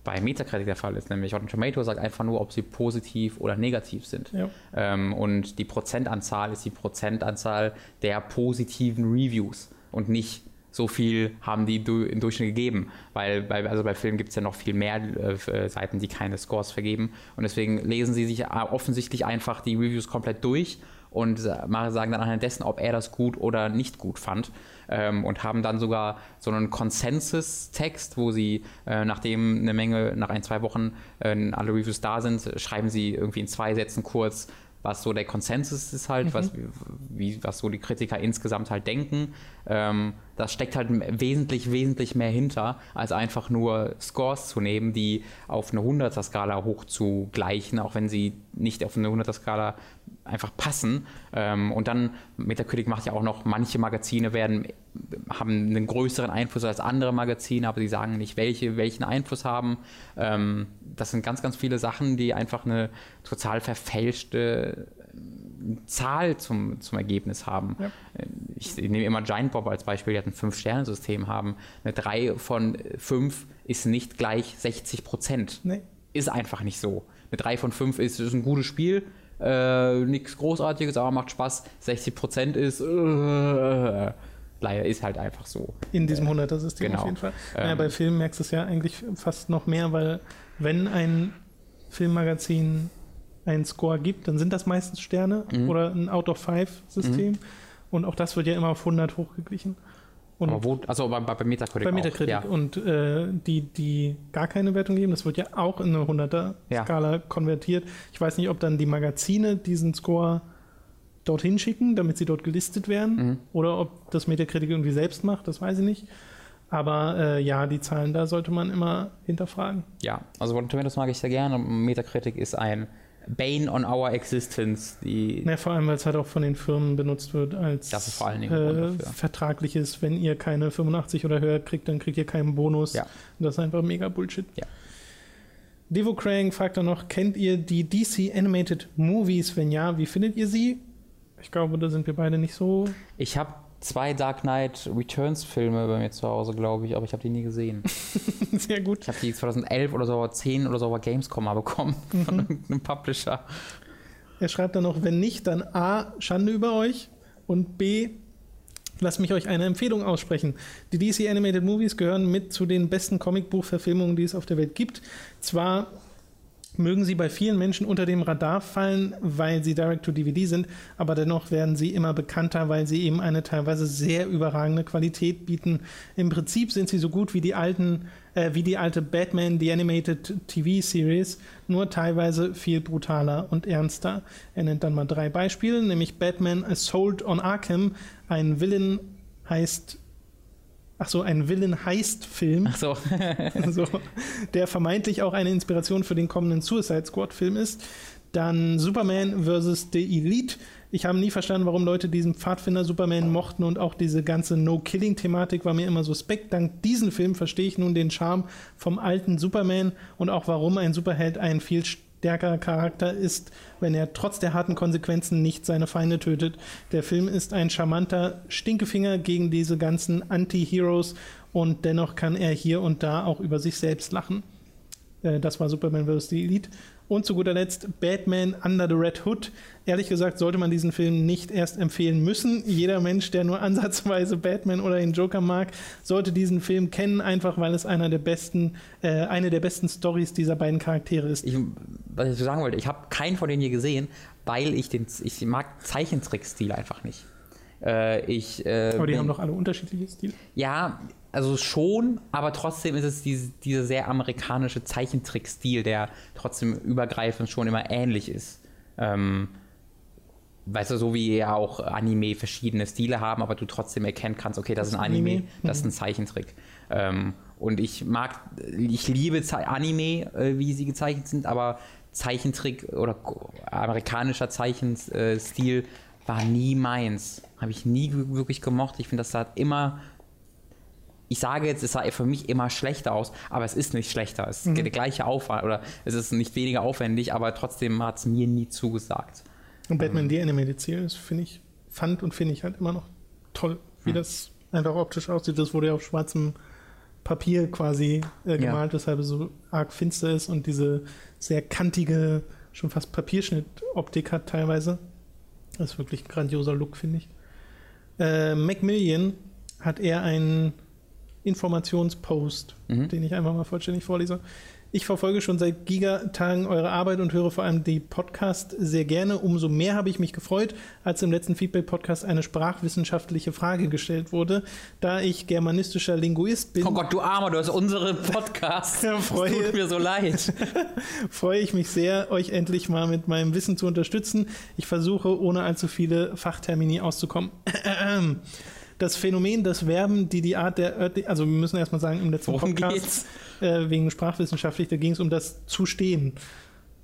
bei Metacritic der Fall ist. Nämlich Rotten Tomatoes sagt einfach nur, ob sie positiv oder negativ sind. Ja. Ähm, und die Prozentanzahl ist die Prozentanzahl der positiven Reviews und nicht so viel haben die du im Durchschnitt gegeben, weil bei, also bei Filmen gibt es ja noch viel mehr äh, Seiten, die keine Scores vergeben. Und deswegen lesen sie sich äh, offensichtlich einfach die Reviews komplett durch und mal sagen dann anhand dessen, ob er das gut oder nicht gut fand. Ähm, und haben dann sogar so einen Consensus-Text, wo sie, äh, nachdem eine Menge, nach ein, zwei Wochen äh, alle Reviews da sind, schreiben sie irgendwie in zwei Sätzen kurz, was so der Konsensus ist halt, was, wie, was so die Kritiker insgesamt halt denken. Ähm, das steckt halt wesentlich, wesentlich mehr hinter, als einfach nur Scores zu nehmen, die auf eine 100er-Skala hochzugleichen, auch wenn sie nicht auf eine 100er-Skala einfach passen. Ähm, und dann, Metacritic macht ja auch noch, manche Magazine werden, haben einen größeren Einfluss als andere Magazine, aber sie sagen nicht, welche welchen Einfluss haben. Ähm, das sind ganz, ganz viele Sachen, die einfach eine total verfälschte Zahl zum, zum Ergebnis haben. Ja. Ich nehme immer Giant Bob als Beispiel, die hat ein 5-Sterne-System haben. Eine 3 von 5 ist nicht gleich 60 Prozent. Nee. Ist einfach nicht so. Eine 3 von 5 ist, ist ein gutes Spiel, äh, nichts Großartiges, aber macht Spaß. 60 Prozent ist, äh, leider ist halt einfach so. In diesem 100er-System genau. auf jeden Fall. naja, Ähm, bei Filmen merkst du es ja eigentlich fast noch mehr, weil wenn ein Filmmagazin einen Score gibt, dann sind das meistens Sterne Mhm. oder ein Out-of-Five-System. Und auch das wird ja immer auf 100 hochgeglichen. Und Aber wo, also bei, bei Metacritic bei auch, Metacritic. ja. Und äh, die, die gar keine Wertung geben, das wird ja auch in eine 100er-Skala konvertiert. Ich weiß nicht, ob dann die Magazine diesen Score dorthin schicken, damit sie dort gelistet werden, Mhm. oder ob das Metacritic irgendwie selbst macht, das weiß ich nicht. Aber äh, ja, die Zahlen, da sollte man immer hinterfragen. Ja, also Rotten Tomatoes mag ich sehr gerne. Metacritic ist ein Bane on our existence. Die, Ja, vor allem, weil es halt auch von den Firmen benutzt wird als Das ist vor allen Dingen äh, vertragliches, wenn ihr keine 85 oder höher kriegt, dann kriegt ihr keinen Bonus. Ja. Das ist einfach mega Bullshit. Ja. Devo Krang fragt dann noch, kennt ihr die DC Animated Movies? Wenn ja, wie findet ihr sie? Ich glaube, da sind wir beide nicht so. Ich habe zwei Dark Knight Returns Filme bei mir zu Hause, glaube ich, aber ich habe die nie gesehen. Sehr gut. Ich habe die 2011 oder so, 10 oder so bei Gamescom mal bekommen von irgendeinem Publisher. Er schreibt dann noch, wenn nicht, dann A, Schande über euch und B, lasst mich euch eine Empfehlung aussprechen. Die DC Animated Movies gehören mit zu den besten Comicbuchverfilmungen, die es auf der Welt gibt. Zwar mögen sie bei vielen Menschen unter dem Radar fallen, weil sie Direct-to-DVD sind, aber dennoch werden sie immer bekannter, weil sie eben eine teilweise sehr überragende Qualität bieten. Im Prinzip sind sie so gut wie die alten äh, wie die alte Batman The Animated TV Series, nur teilweise viel brutaler und ernster. Er nennt dann mal drei Beispiele, nämlich Batman Assault on Arkham, ein Villain heißt Ach so, ein Villain-Heist-Film. Ach so. so, der vermeintlich auch eine Inspiration für den kommenden Suicide Squad-Film ist. Dann Superman vs. The Elite. Ich habe nie verstanden, warum Leute diesen Pfadfinder-Superman mochten und auch diese ganze No-Killing-Thematik war mir immer suspekt. Dank diesem Film verstehe ich nun den Charme vom alten Superman und auch warum ein Superheld ein viel stärkerer Charakter ist, wenn er trotz der harten Konsequenzen nicht seine Feinde tötet. Der Film ist ein charmanter Stinkefinger gegen diese ganzen Anti-Heroes und dennoch kann er hier und da auch über sich selbst lachen. Äh, das war Superman vs. The Elite. Und zu guter Letzt Batman Under the Red Hood. Ehrlich gesagt sollte man diesen Film nicht erst empfehlen müssen. Jeder Mensch, der nur ansatzweise Batman oder den Joker mag, sollte diesen Film kennen, einfach weil es einer der besten, äh, eine der besten Stories dieser beiden Charaktere ist. Ich, was ich sagen wollte, ich habe keinen von denen je gesehen, weil ich den ich mag Zeichentrickstil einfach nicht. Äh, ich, äh, Aber die bin- haben doch alle unterschiedliche Stile. Ja, also schon, aber trotzdem ist es diese, dieser sehr amerikanische Zeichentrickstil, der trotzdem übergreifend schon immer ähnlich ist. Ähm, weißt du, so wie ja auch Anime verschiedene Stile haben, aber du trotzdem erkennen kannst, okay, das ist ein Anime, Anime. das ist ein Zeichentrick. Ähm, und ich mag, ich liebe Ze Anime, äh, wie sie gezeichnet sind, aber Zeichentrick oder amerikanischer Zeichenstil war nie meins. Habe ich nie wirklich gemocht. Ich finde, das sah immer ich sage jetzt, es sah für mich immer schlechter aus, aber es ist nicht schlechter. Es ist der gleiche Aufwand oder es ist nicht weniger aufwendig, aber trotzdem hat es mir nie zugesagt. Und Batman The Animated Series finde ich, fand und finde ich halt immer noch toll, wie das einfach optisch aussieht. Das wurde ja auf schwarzem Papier quasi äh, gemalt, weshalb es so arg finster ist und diese sehr kantige, schon fast Papierschnitt-Optik hat teilweise. Das ist wirklich ein grandioser Look, finde ich. Äh, Macmillan hat er einen Informationspost, Mhm. den ich einfach mal vollständig vorlese. Ich verfolge schon seit Gigatagen eure Arbeit und höre vor allem die Podcast sehr gerne. Umso mehr habe ich mich gefreut, als im letzten Feedback-Podcast eine sprachwissenschaftliche Frage gestellt wurde. Da ich germanistischer Linguist bin, Oh Gott, du Armer, du hast unsere Podcasts. Ja, Es Freunde. tut mir so leid. freue ich mich sehr, euch endlich mal mit meinem Wissen zu unterstützen. Ich versuche, ohne allzu viele Fachtermini auszukommen. Das Phänomen, das Verben, die die Art der also wir müssen erstmal sagen, im letzten Worum Podcast, äh, wegen sprachwissenschaftlich, da ging es um das zu stehen.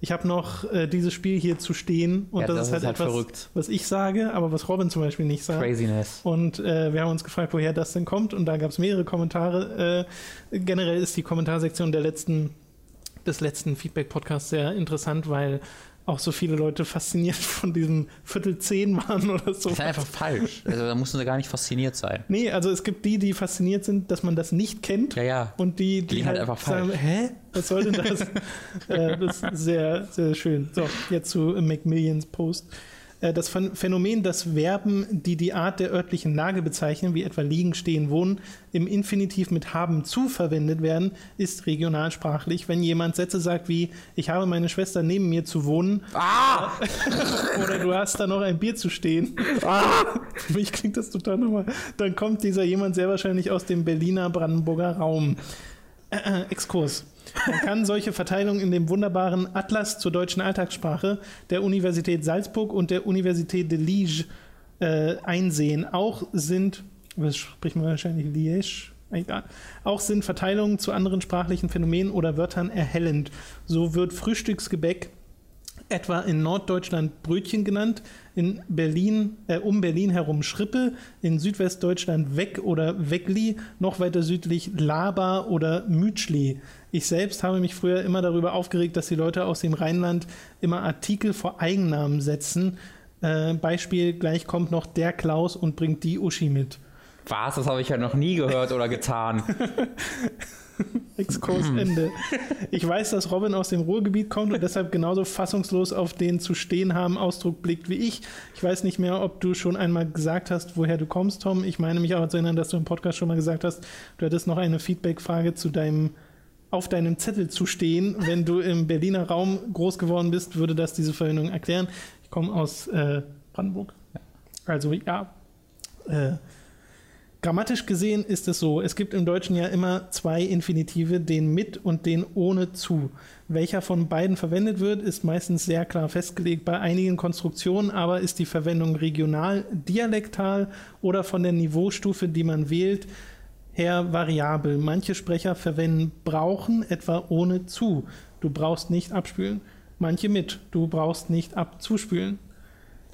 Ich habe noch äh, dieses Spiel hier zu stehen und Ja, das, das ist halt ist halt etwas, verrückt. was ich sage, aber was Robin zum Beispiel nicht sagt. Craziness. Und äh, wir haben uns gefragt, woher das denn kommt. Und da gab es mehrere Kommentare. Äh, generell ist die Kommentarsektion der letzten, des letzten Feedback-Podcasts sehr interessant, weil auch so viele Leute fasziniert von diesem Viertel zehn waren oder so. Das ist einfach falsch. Also da mussten sie gar nicht fasziniert sein. Nee, also es gibt die, die fasziniert sind, dass man das nicht kennt. Ja, ja. Und die, die Klingt halt einfach sagen, falsch. hä? Was soll denn das? äh, das ist sehr, sehr schön. So, jetzt zu Macmillans Post. Äh, Das Phän- Phänomen, dass Verben, die die Art der örtlichen Lage bezeichnen, wie etwa liegen, stehen, wohnen, im Infinitiv mit haben zu verwendet werden, ist regionalsprachlich. Wenn jemand Sätze sagt wie, ich habe meine Schwester neben mir zu wohnen, Ah! oder du hast da noch ein Bier zu stehen. Für mich klingt das total normal. Dann kommt dieser jemand sehr wahrscheinlich aus dem Berliner Brandenburger Raum. Äh, äh, Exkurs. Man kann solche Verteilungen in dem wunderbaren Atlas zur deutschen Alltagssprache der Universität Salzburg und der Universität de Liege äh, einsehen. Auch sind, was spricht man wahrscheinlich Liège? Egal. Auch sind Verteilungen zu anderen sprachlichen Phänomenen oder Wörtern erhellend. So wird Frühstücksgebäck etwa in Norddeutschland Brötchen genannt, in Berlin, äh, um Berlin herum Schrippe, in Südwestdeutschland Weg oder Wegli, noch weiter südlich Laber oder Mütschli. Ich selbst habe mich früher immer darüber aufgeregt, dass die Leute aus dem Rheinland immer Artikel vor Eigennamen setzen. Äh, Beispiel, gleich kommt noch der Klaus und bringt die Uschi mit. Was? Das habe ich ja noch nie gehört oder getan. Exkurs Ende. Ich weiß, dass Robin aus dem Ruhrgebiet kommt und deshalb genauso fassungslos auf den zu stehen haben Ausdruck blickt wie ich. Ich weiß nicht mehr, ob du schon einmal gesagt hast, woher du kommst, Tom. Ich meine mich aber zu erinnern, dass du im Podcast schon mal gesagt hast, du hattest noch eine Feedback-Frage zu deinem auf deinem Zettel zu stehen. Wenn du im Berliner Raum groß geworden bist, würde das diese Verwendung erklären. Ich komme aus äh, Brandenburg. Also ja, äh, Grammatisch gesehen ist es so, es gibt im Deutschen ja immer zwei Infinitive, den mit und den ohne zu. Welcher von beiden verwendet wird, ist meistens sehr klar festgelegt. Bei einigen Konstruktionen aber ist die Verwendung regional, dialektal oder von der Niveaustufe, die man wählt, her variabel. Manche Sprecher verwenden brauchen etwa ohne zu. Du brauchst nicht abspülen. Manche mit. Du brauchst nicht abzuspülen.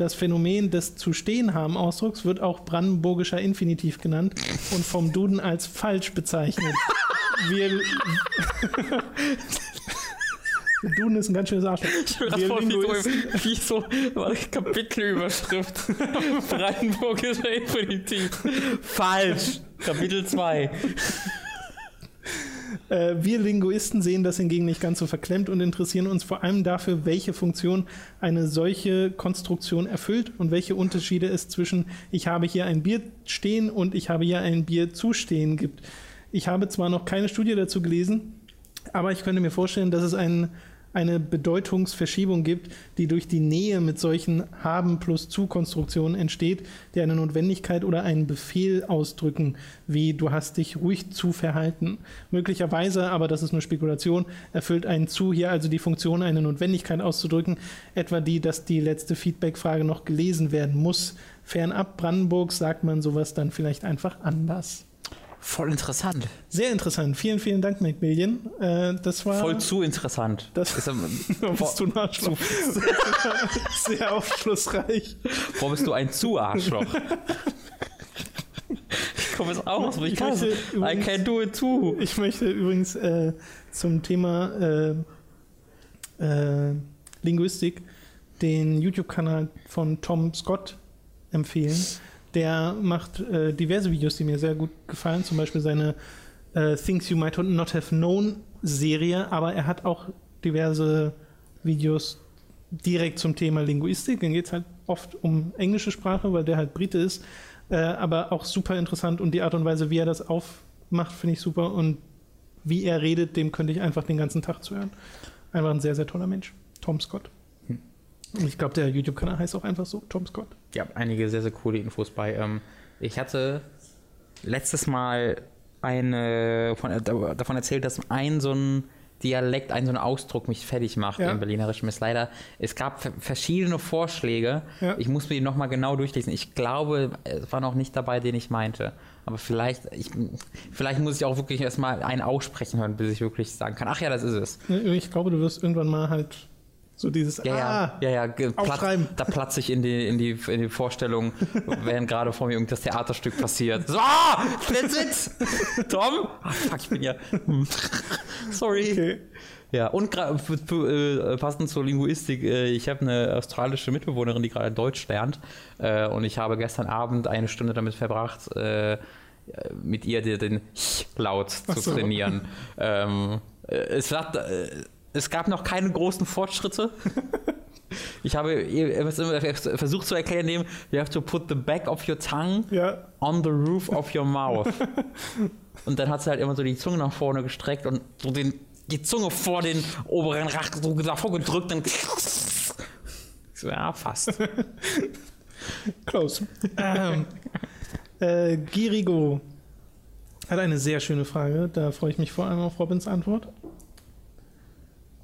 Das Phänomen des zu stehen haben Ausdrucks wird auch brandenburgischer Infinitiv genannt und vom Duden als falsch bezeichnet. Wir, Duden ist ein ganz schönes Arschloch. Ich voll wie so, wie so Kapitelüberschrift. Brandenburgischer Infinitiv. Falsch. Kapitel 2. Äh, wir Linguisten sehen das hingegen nicht ganz so verklemmt und interessieren uns vor allem dafür, welche Funktion eine solche Konstruktion erfüllt und welche Unterschiede es zwischen ich habe hier ein Bier stehen und ich habe hier ein Bier zustehen gibt. Ich habe zwar noch keine Studie dazu gelesen, aber ich könnte mir vorstellen, dass es einen eine Bedeutungsverschiebung gibt, die durch die Nähe mit solchen Haben plus Zu-Konstruktionen entsteht, die eine Notwendigkeit oder einen Befehl ausdrücken, wie du hast dich ruhig zu verhalten. Möglicherweise, aber das ist nur Spekulation, erfüllt ein Zu hier also die Funktion, eine Notwendigkeit auszudrücken, etwa die, dass die letzte Feedback-Frage noch gelesen werden muss. Fernab Brandenburg sagt man sowas dann vielleicht einfach anders. Voll interessant. Sehr interessant. Vielen, vielen Dank, Macmillion. Äh, das war. Voll zu interessant. Das ist bist du ein Arschloch. Sehr aufschlussreich. Wo bist du ein Zu-Arschloch? ich komme jetzt auch aus, ich, ich kann I can do it too. Ich möchte übrigens äh, zum Thema äh, äh Linguistik den YouTube-Kanal von Tom Scott empfehlen der macht äh, diverse Videos, die mir sehr gut gefallen, zum Beispiel seine äh, Things You Might Not Have Known Serie, aber er hat auch diverse Videos direkt zum Thema Linguistik. Dann geht es halt oft um englische Sprache, weil der halt Brite ist, äh, aber auch super interessant und die Art und Weise, wie er das aufmacht, finde ich super und wie er redet, dem könnte ich einfach den ganzen Tag zuhören. Einfach ein sehr, sehr toller Mensch. Tom Scott. Ich glaube, der YouTube-Kanal heißt auch einfach so, Tom Scott. Ja, einige sehr, sehr coole Infos bei. Ähm, ich hatte letztes Mal eine von, äh, davon erzählt, dass ein so ein Dialekt, ein so ein Ausdruck mich fertig macht ja. im Berlinerischen. Ist leider, es gab verschiedene Vorschläge. Ja. Ich muss mir die nochmal genau durchlesen. Ich glaube, es war noch nicht dabei, den ich meinte. Aber vielleicht, ich, vielleicht muss ich auch wirklich erstmal einen aussprechen hören, bis ich wirklich sagen kann, ach ja, das ist es. Ich glaube, du wirst irgendwann mal halt so dieses ja, ah, ja, ja, ja Platz, da platze ich in die, in die, in die Vorstellung, während gerade vor mir irgendein Theaterstück passiert. So, ah, it! Tom? Ach, fuck, ich bin ja. Hm. Sorry. Okay. Ja, und äh, passend zur Linguistik, äh, ich habe eine australische Mitbewohnerin, die gerade Deutsch lernt. Äh, und ich habe gestern Abend eine Stunde damit verbracht, äh, mit ihr den Laut zu so. trainieren. Ähm, äh, es hat äh, es gab noch keine großen Fortschritte. Ich habe versucht zu erklären, you have to put the back of your tongue ja. on the roof of your mouth. und dann hat sie halt immer so die Zunge nach vorne gestreckt und so den, die Zunge vor den oberen Rachen so davor gedrückt und so, ja, fast. Close. ähm, äh, Girigo hat eine sehr schöne Frage. Da freue ich mich vor allem auf Robins Antwort.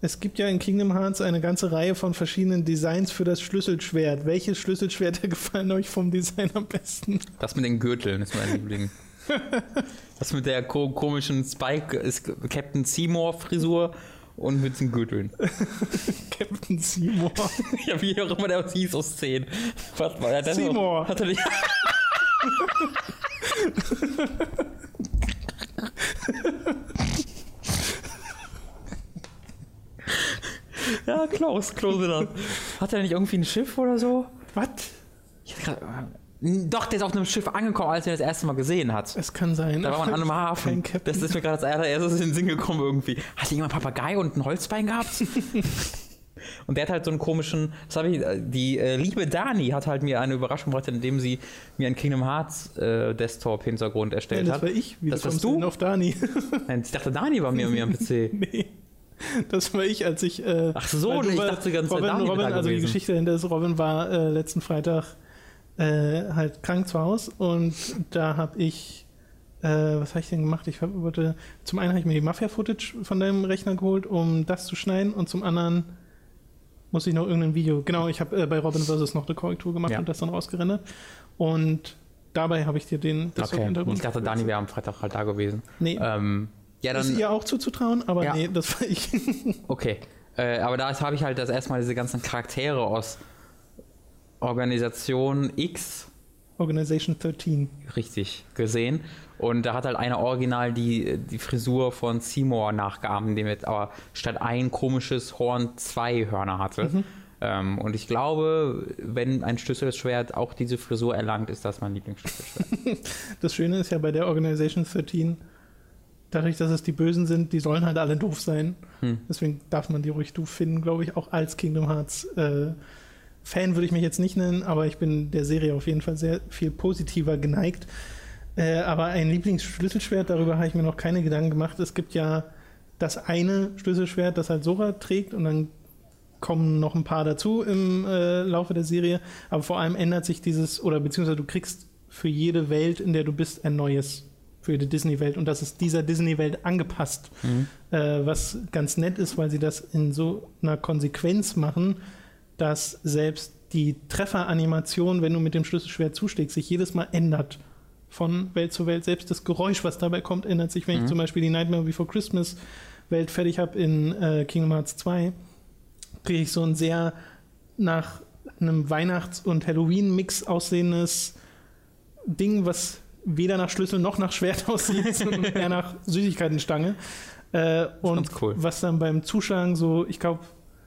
Es gibt ja in Kingdom Hearts eine ganze Reihe von verschiedenen Designs für das Schlüsselschwert. Welche Schlüsselschwerter gefallen euch vom Design am besten? Das mit den Gürteln ist mein Liebling. das mit der ko komischen Spike ist Captain Seymour Frisur und mit den Gürteln. Captain Seymour. ja, wie auch immer der hieß aus 10. Was war der Seymour. Hat er nicht ja, Klaus, Klaus wieder. Hat er nicht irgendwie ein Schiff oder so? Was? Doch, der ist auf einem Schiff angekommen, als er das erste Mal gesehen hat. Es kann sein. Da war man an einem Hafen. Das ist mir gerade als erstes in den Sinn gekommen irgendwie. Hat jemand Papagei und ein Holzbein gehabt? und der hat halt so einen komischen, das habe ich, die äh, liebe Dani hat halt mir eine Überraschung gebracht, indem sie mir einen Kingdom Hearts äh, Desktop-Hintergrund erstellt ja, das hat. Das war ich. Wie das warst du? Auf Dani. ich dachte, Dani war mir, mir am PC. nee. Das war ich, als ich. Äh, Ach so, ich war, dachte ganz Robin, Robin also die Geschichte hinter ist, Robin war äh, letzten Freitag äh, halt krank zu Hause und da habe ich, äh, was habe ich denn gemacht? Ich wollte, zum einen habe ich mir die Mafia-Footage von deinem Rechner geholt, um das zu schneiden und zum anderen muss ich noch irgendein Video, genau, ich habe äh, bei Robin vs. noch eine Korrektur gemacht Ja. und das dann rausgerendert und dabei habe ich dir den das Okay. Ich dachte, Dani wäre am Freitag halt da gewesen. Nee, Ähm, ja, ist dann. ihr auch zuzutrauen, aber Ja. nee, das war ich. Okay. Äh, aber da habe ich halt das erstmal diese ganzen Charaktere aus Organisation X Organization 13. richtig gesehen. Und da hat halt einer original die, die Frisur von Seymour nachgeahmt, indem er aber statt ein komisches Horn zwei Hörner hatte. Mhm. Ähm, und ich glaube, wenn ein Schlüsselschwert auch diese Frisur erlangt, ist das mein Lieblingsschlüsselschwert. Das Schöne ist ja bei der Organization 13, dadurch, dass es die Bösen sind, die sollen halt alle doof sein. Hm. Deswegen darf man die ruhig doof finden, glaube ich, auch als Kingdom Hearts äh, Fan würde ich mich jetzt nicht nennen, aber ich bin der Serie auf jeden Fall sehr viel positiver geneigt. Äh, aber ein Lieblingsschlüsselschwert, darüber habe ich mir noch keine Gedanken gemacht. Es gibt ja das eine Schlüsselschwert, das halt Sora trägt und dann kommen noch ein paar dazu im äh, Laufe der Serie. Aber vor allem ändert sich dieses, oder beziehungsweise du kriegst für jede Welt, in der du bist, ein neues. Für jede Disney-Welt. Und das ist dieser Disney-Welt angepasst. Äh, was ganz nett ist, weil sie das in so einer Konsequenz machen, dass selbst die Trefferanimation, wenn du mit dem Schlüsselschwert zuschlägst, sich jedes Mal ändert. Von Welt zu Welt. Selbst das Geräusch, was dabei kommt, ändert sich. Wenn ich zum Beispiel die Nightmare Before Christmas Welt fertig habe in äh, Kingdom Hearts 2, kriege ich so ein sehr nach einem Weihnachts- und Halloween-Mix aussehendes Ding, was weder nach Schlüssel noch nach Schwert aussieht, sondern eher nach Süßigkeitenstange. Äh, und ganz cool. was dann beim Zuschlagen so, ich glaube,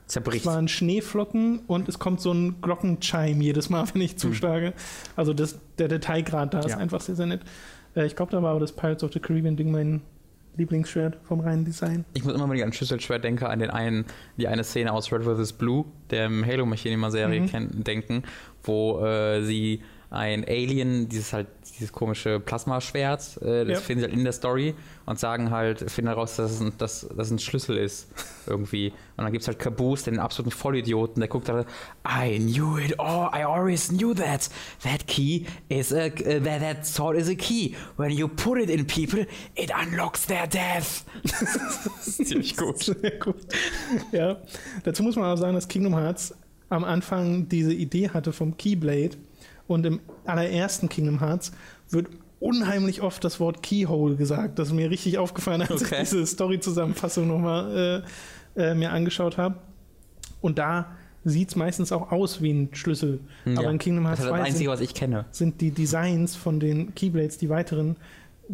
es Zerbricht. waren Schneeflocken und es kommt so ein Glockenchime jedes Mal, wenn ich zuschlage. Also das, der Detailgrad da ist Ja. einfach sehr, sehr nett. Äh, ich glaube, da war aber das Pirates of the Caribbean Ding mein Lieblingsschwert vom reinen Design. Ich muss immer, wenn ich an Schlüsselschwert denke, an den einen, die eine Szene aus Red vs. Blue, der Halo Machinima-Serie, Mhm. kennt- denken, wo äh, sie ein Alien, dieses halt, dieses komische Plasmaschwert, äh, das Ja. finden sie halt in der Story und sagen halt, finden heraus, dass es ein, dass, dass ein Schlüssel ist. Irgendwie. Und dann gibt es halt Caboose, den absoluten Vollidioten, der guckt da, I knew it, oh, I always knew that. That key is a, uh, that, that sword is a key. When you put it in people, it unlocks their death. das ist ziemlich gut. Sehr gut. Ja, dazu muss man auch sagen, dass Kingdom Hearts am Anfang diese Idee hatte vom Keyblade und im allerersten Kingdom Hearts wird unheimlich oft das Wort Keyhole gesagt. Das ist mir richtig aufgefallen, als Okay. ich diese Story-Zusammenfassung nochmal äh, äh, mir angeschaut habe. Und da sieht es meistens auch aus wie ein Schlüssel. Aber in Kingdom das Hearts ist das 2 Einzige, was ich kenne. sind die Designs von den Keyblades, die weiteren,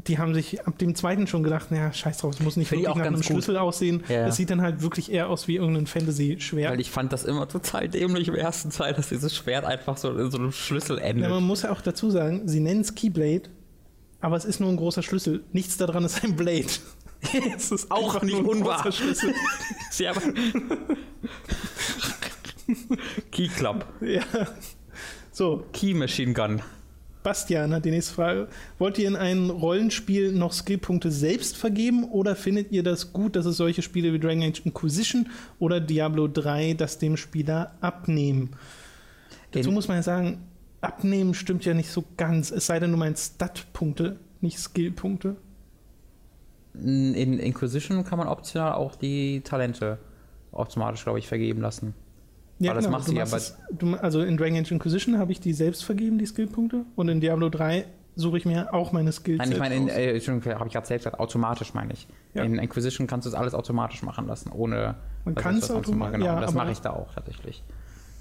die haben sich ab dem zweiten schon gedacht, naja, scheiß drauf, es muss nicht Finde ich wirklich auch nach einem gut. Schlüssel aussehen. Ja. Es sieht dann halt wirklich eher aus wie irgendein Fantasy-Schwert. Weil ich fand das immer total dämlich im ersten Teil, dass dieses Schwert einfach so in so einem Schlüssel endet. Ja, man muss ja auch dazu sagen, sie nennen es Keyblade, aber es ist nur ein großer Schlüssel. Nichts daran ist ein Blade. es ist Auch nicht unwahr. Schlüssel. Ja, aber Key Club. ja. So, Key Machine Gun. Bastian hat die nächste Frage. Wollt ihr in einem Rollenspiel noch Skillpunkte selbst vergeben oder findet ihr das gut, dass es solche Spiele wie Dragon Age Inquisition oder Diablo 3 das dem Spieler abnehmen? Dazu In- muss man ja sagen, abnehmen stimmt ja nicht so ganz. Es sei denn, du meinst Stat-Punkte, nicht Skillpunkte. In Inquisition kann man optional auch die Talente automatisch, glaube ich, vergeben lassen. Aber das machst du du ja es- du, also in Dragon Age Inquisition habe ich die selbst vergeben, die Skillpunkte. Und in Diablo 3 suche ich mir auch meine Skills Nein, ich meine, in, äh, Entschuldigung, habe ich gerade selbst gesagt, automatisch meine ich. Ja. In Inquisition kannst du das alles automatisch machen lassen, ohne Man kann es das sonst automa- mache. Genau, ja, das mache ich da auch tatsächlich.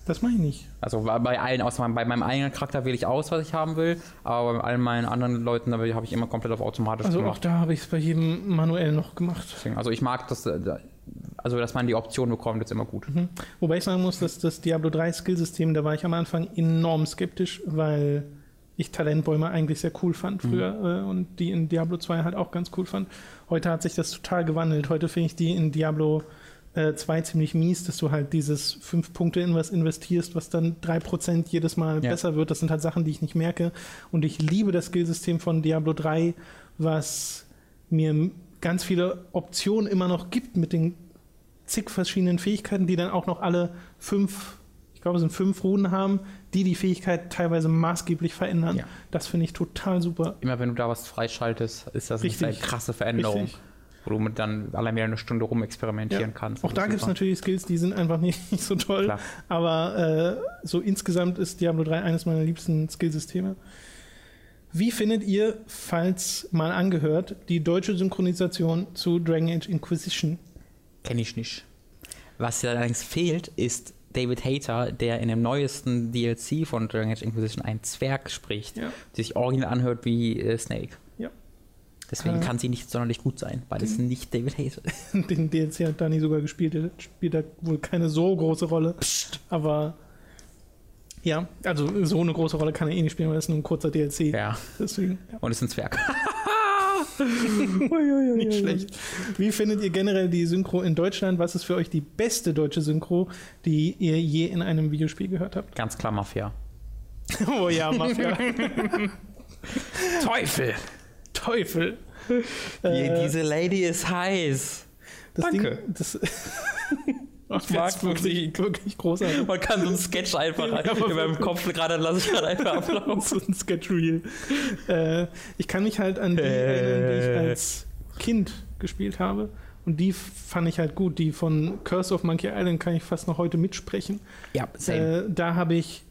Das mache ich nicht. Also bei- bei allen, außer bei meinem eigenen Charakter wähle ich aus, was ich haben will, aber bei allen meinen anderen Leuten da habe ich immer komplett auf automatisch Also auch gemacht. da habe ich es bei jedem manuell noch gemacht. Deswegen, also ich mag das, äh, also dass man die Option bekommt, ist immer gut. Mhm. Wobei ich sagen muss, dass das Diablo 3 Skillsystem, da war ich am Anfang enorm skeptisch, weil ich Talentbäume eigentlich sehr cool fand früher äh, und die in Diablo 2 halt auch ganz cool fand. Heute hat sich das total gewandelt. Heute finde ich die in Diablo äh, 2 ziemlich mies, dass du halt dieses 5 Punkte in was investierst, was dann 3% jedes Mal Ja. besser wird. Das sind halt Sachen, die ich nicht merke. Und ich liebe das Skillsystem von Diablo 3, was mir ganz viele Optionen immer noch gibt mit den zig verschiedenen Fähigkeiten, die dann auch noch alle fünf, ich glaube, es sind fünf Runen haben, die die Fähigkeit teilweise maßgeblich verändern. Ja. Das finde ich total super. Immer wenn du da was freischaltest, ist das Richtig. eine krasse Veränderung. Richtig. Wo du dann allein mehr eine Stunde rumexperimentieren kannst. Auch da gibt es natürlich Skills, die sind einfach nicht, nicht so toll. Klar. Aber äh, so insgesamt ist Diablo 3 eines meiner liebsten Skillsysteme. Wie findet ihr, falls mal angehört, die deutsche Synchronisation zu Dragon Age Inquisition? Kenne ich nicht. Was ja allerdings fehlt, ist David Hayter, der in dem neuesten DLC von Dragon Age Inquisition einen Zwerg spricht, Ja. der sich original anhört wie äh, Snake. Ja. Deswegen Äh. kann sie nicht sonderlich gut sein, weil es nicht David Hayter ist. Den DLC hat Dani sogar gespielt, der spielt da wohl keine so große Rolle. Aber ja, also so eine große Rolle kann er eh nicht spielen, weil es nur ein kurzer DLC. Ja. Deswegen, ja. Und es ist ein Zwerg. Nicht schlecht. Wie findet ihr generell die Synchro in Deutschland? Was ist für euch die beste deutsche Synchro, die ihr je in einem Videospiel gehört habt? Ganz klar Mafia. Oh ja, Mafia. Teufel! Teufel. Die, Äh, diese Lady ist heiß. das danke. Ding, das, Ich das ist wirklich, wirklich großartig. Man kann so einen Sketch einfach Ja, in meinem. Kopf gerade lasse ich gerade einfach ablaufen. so ein Sketch-Reel. Äh, ich kann mich halt an die erinnern, die ich Äh. als Kind gespielt habe. Und die fand ich halt gut. Die von Curse of Monkey Island kann ich fast noch heute mitsprechen. Ja, same. Äh, da habe ich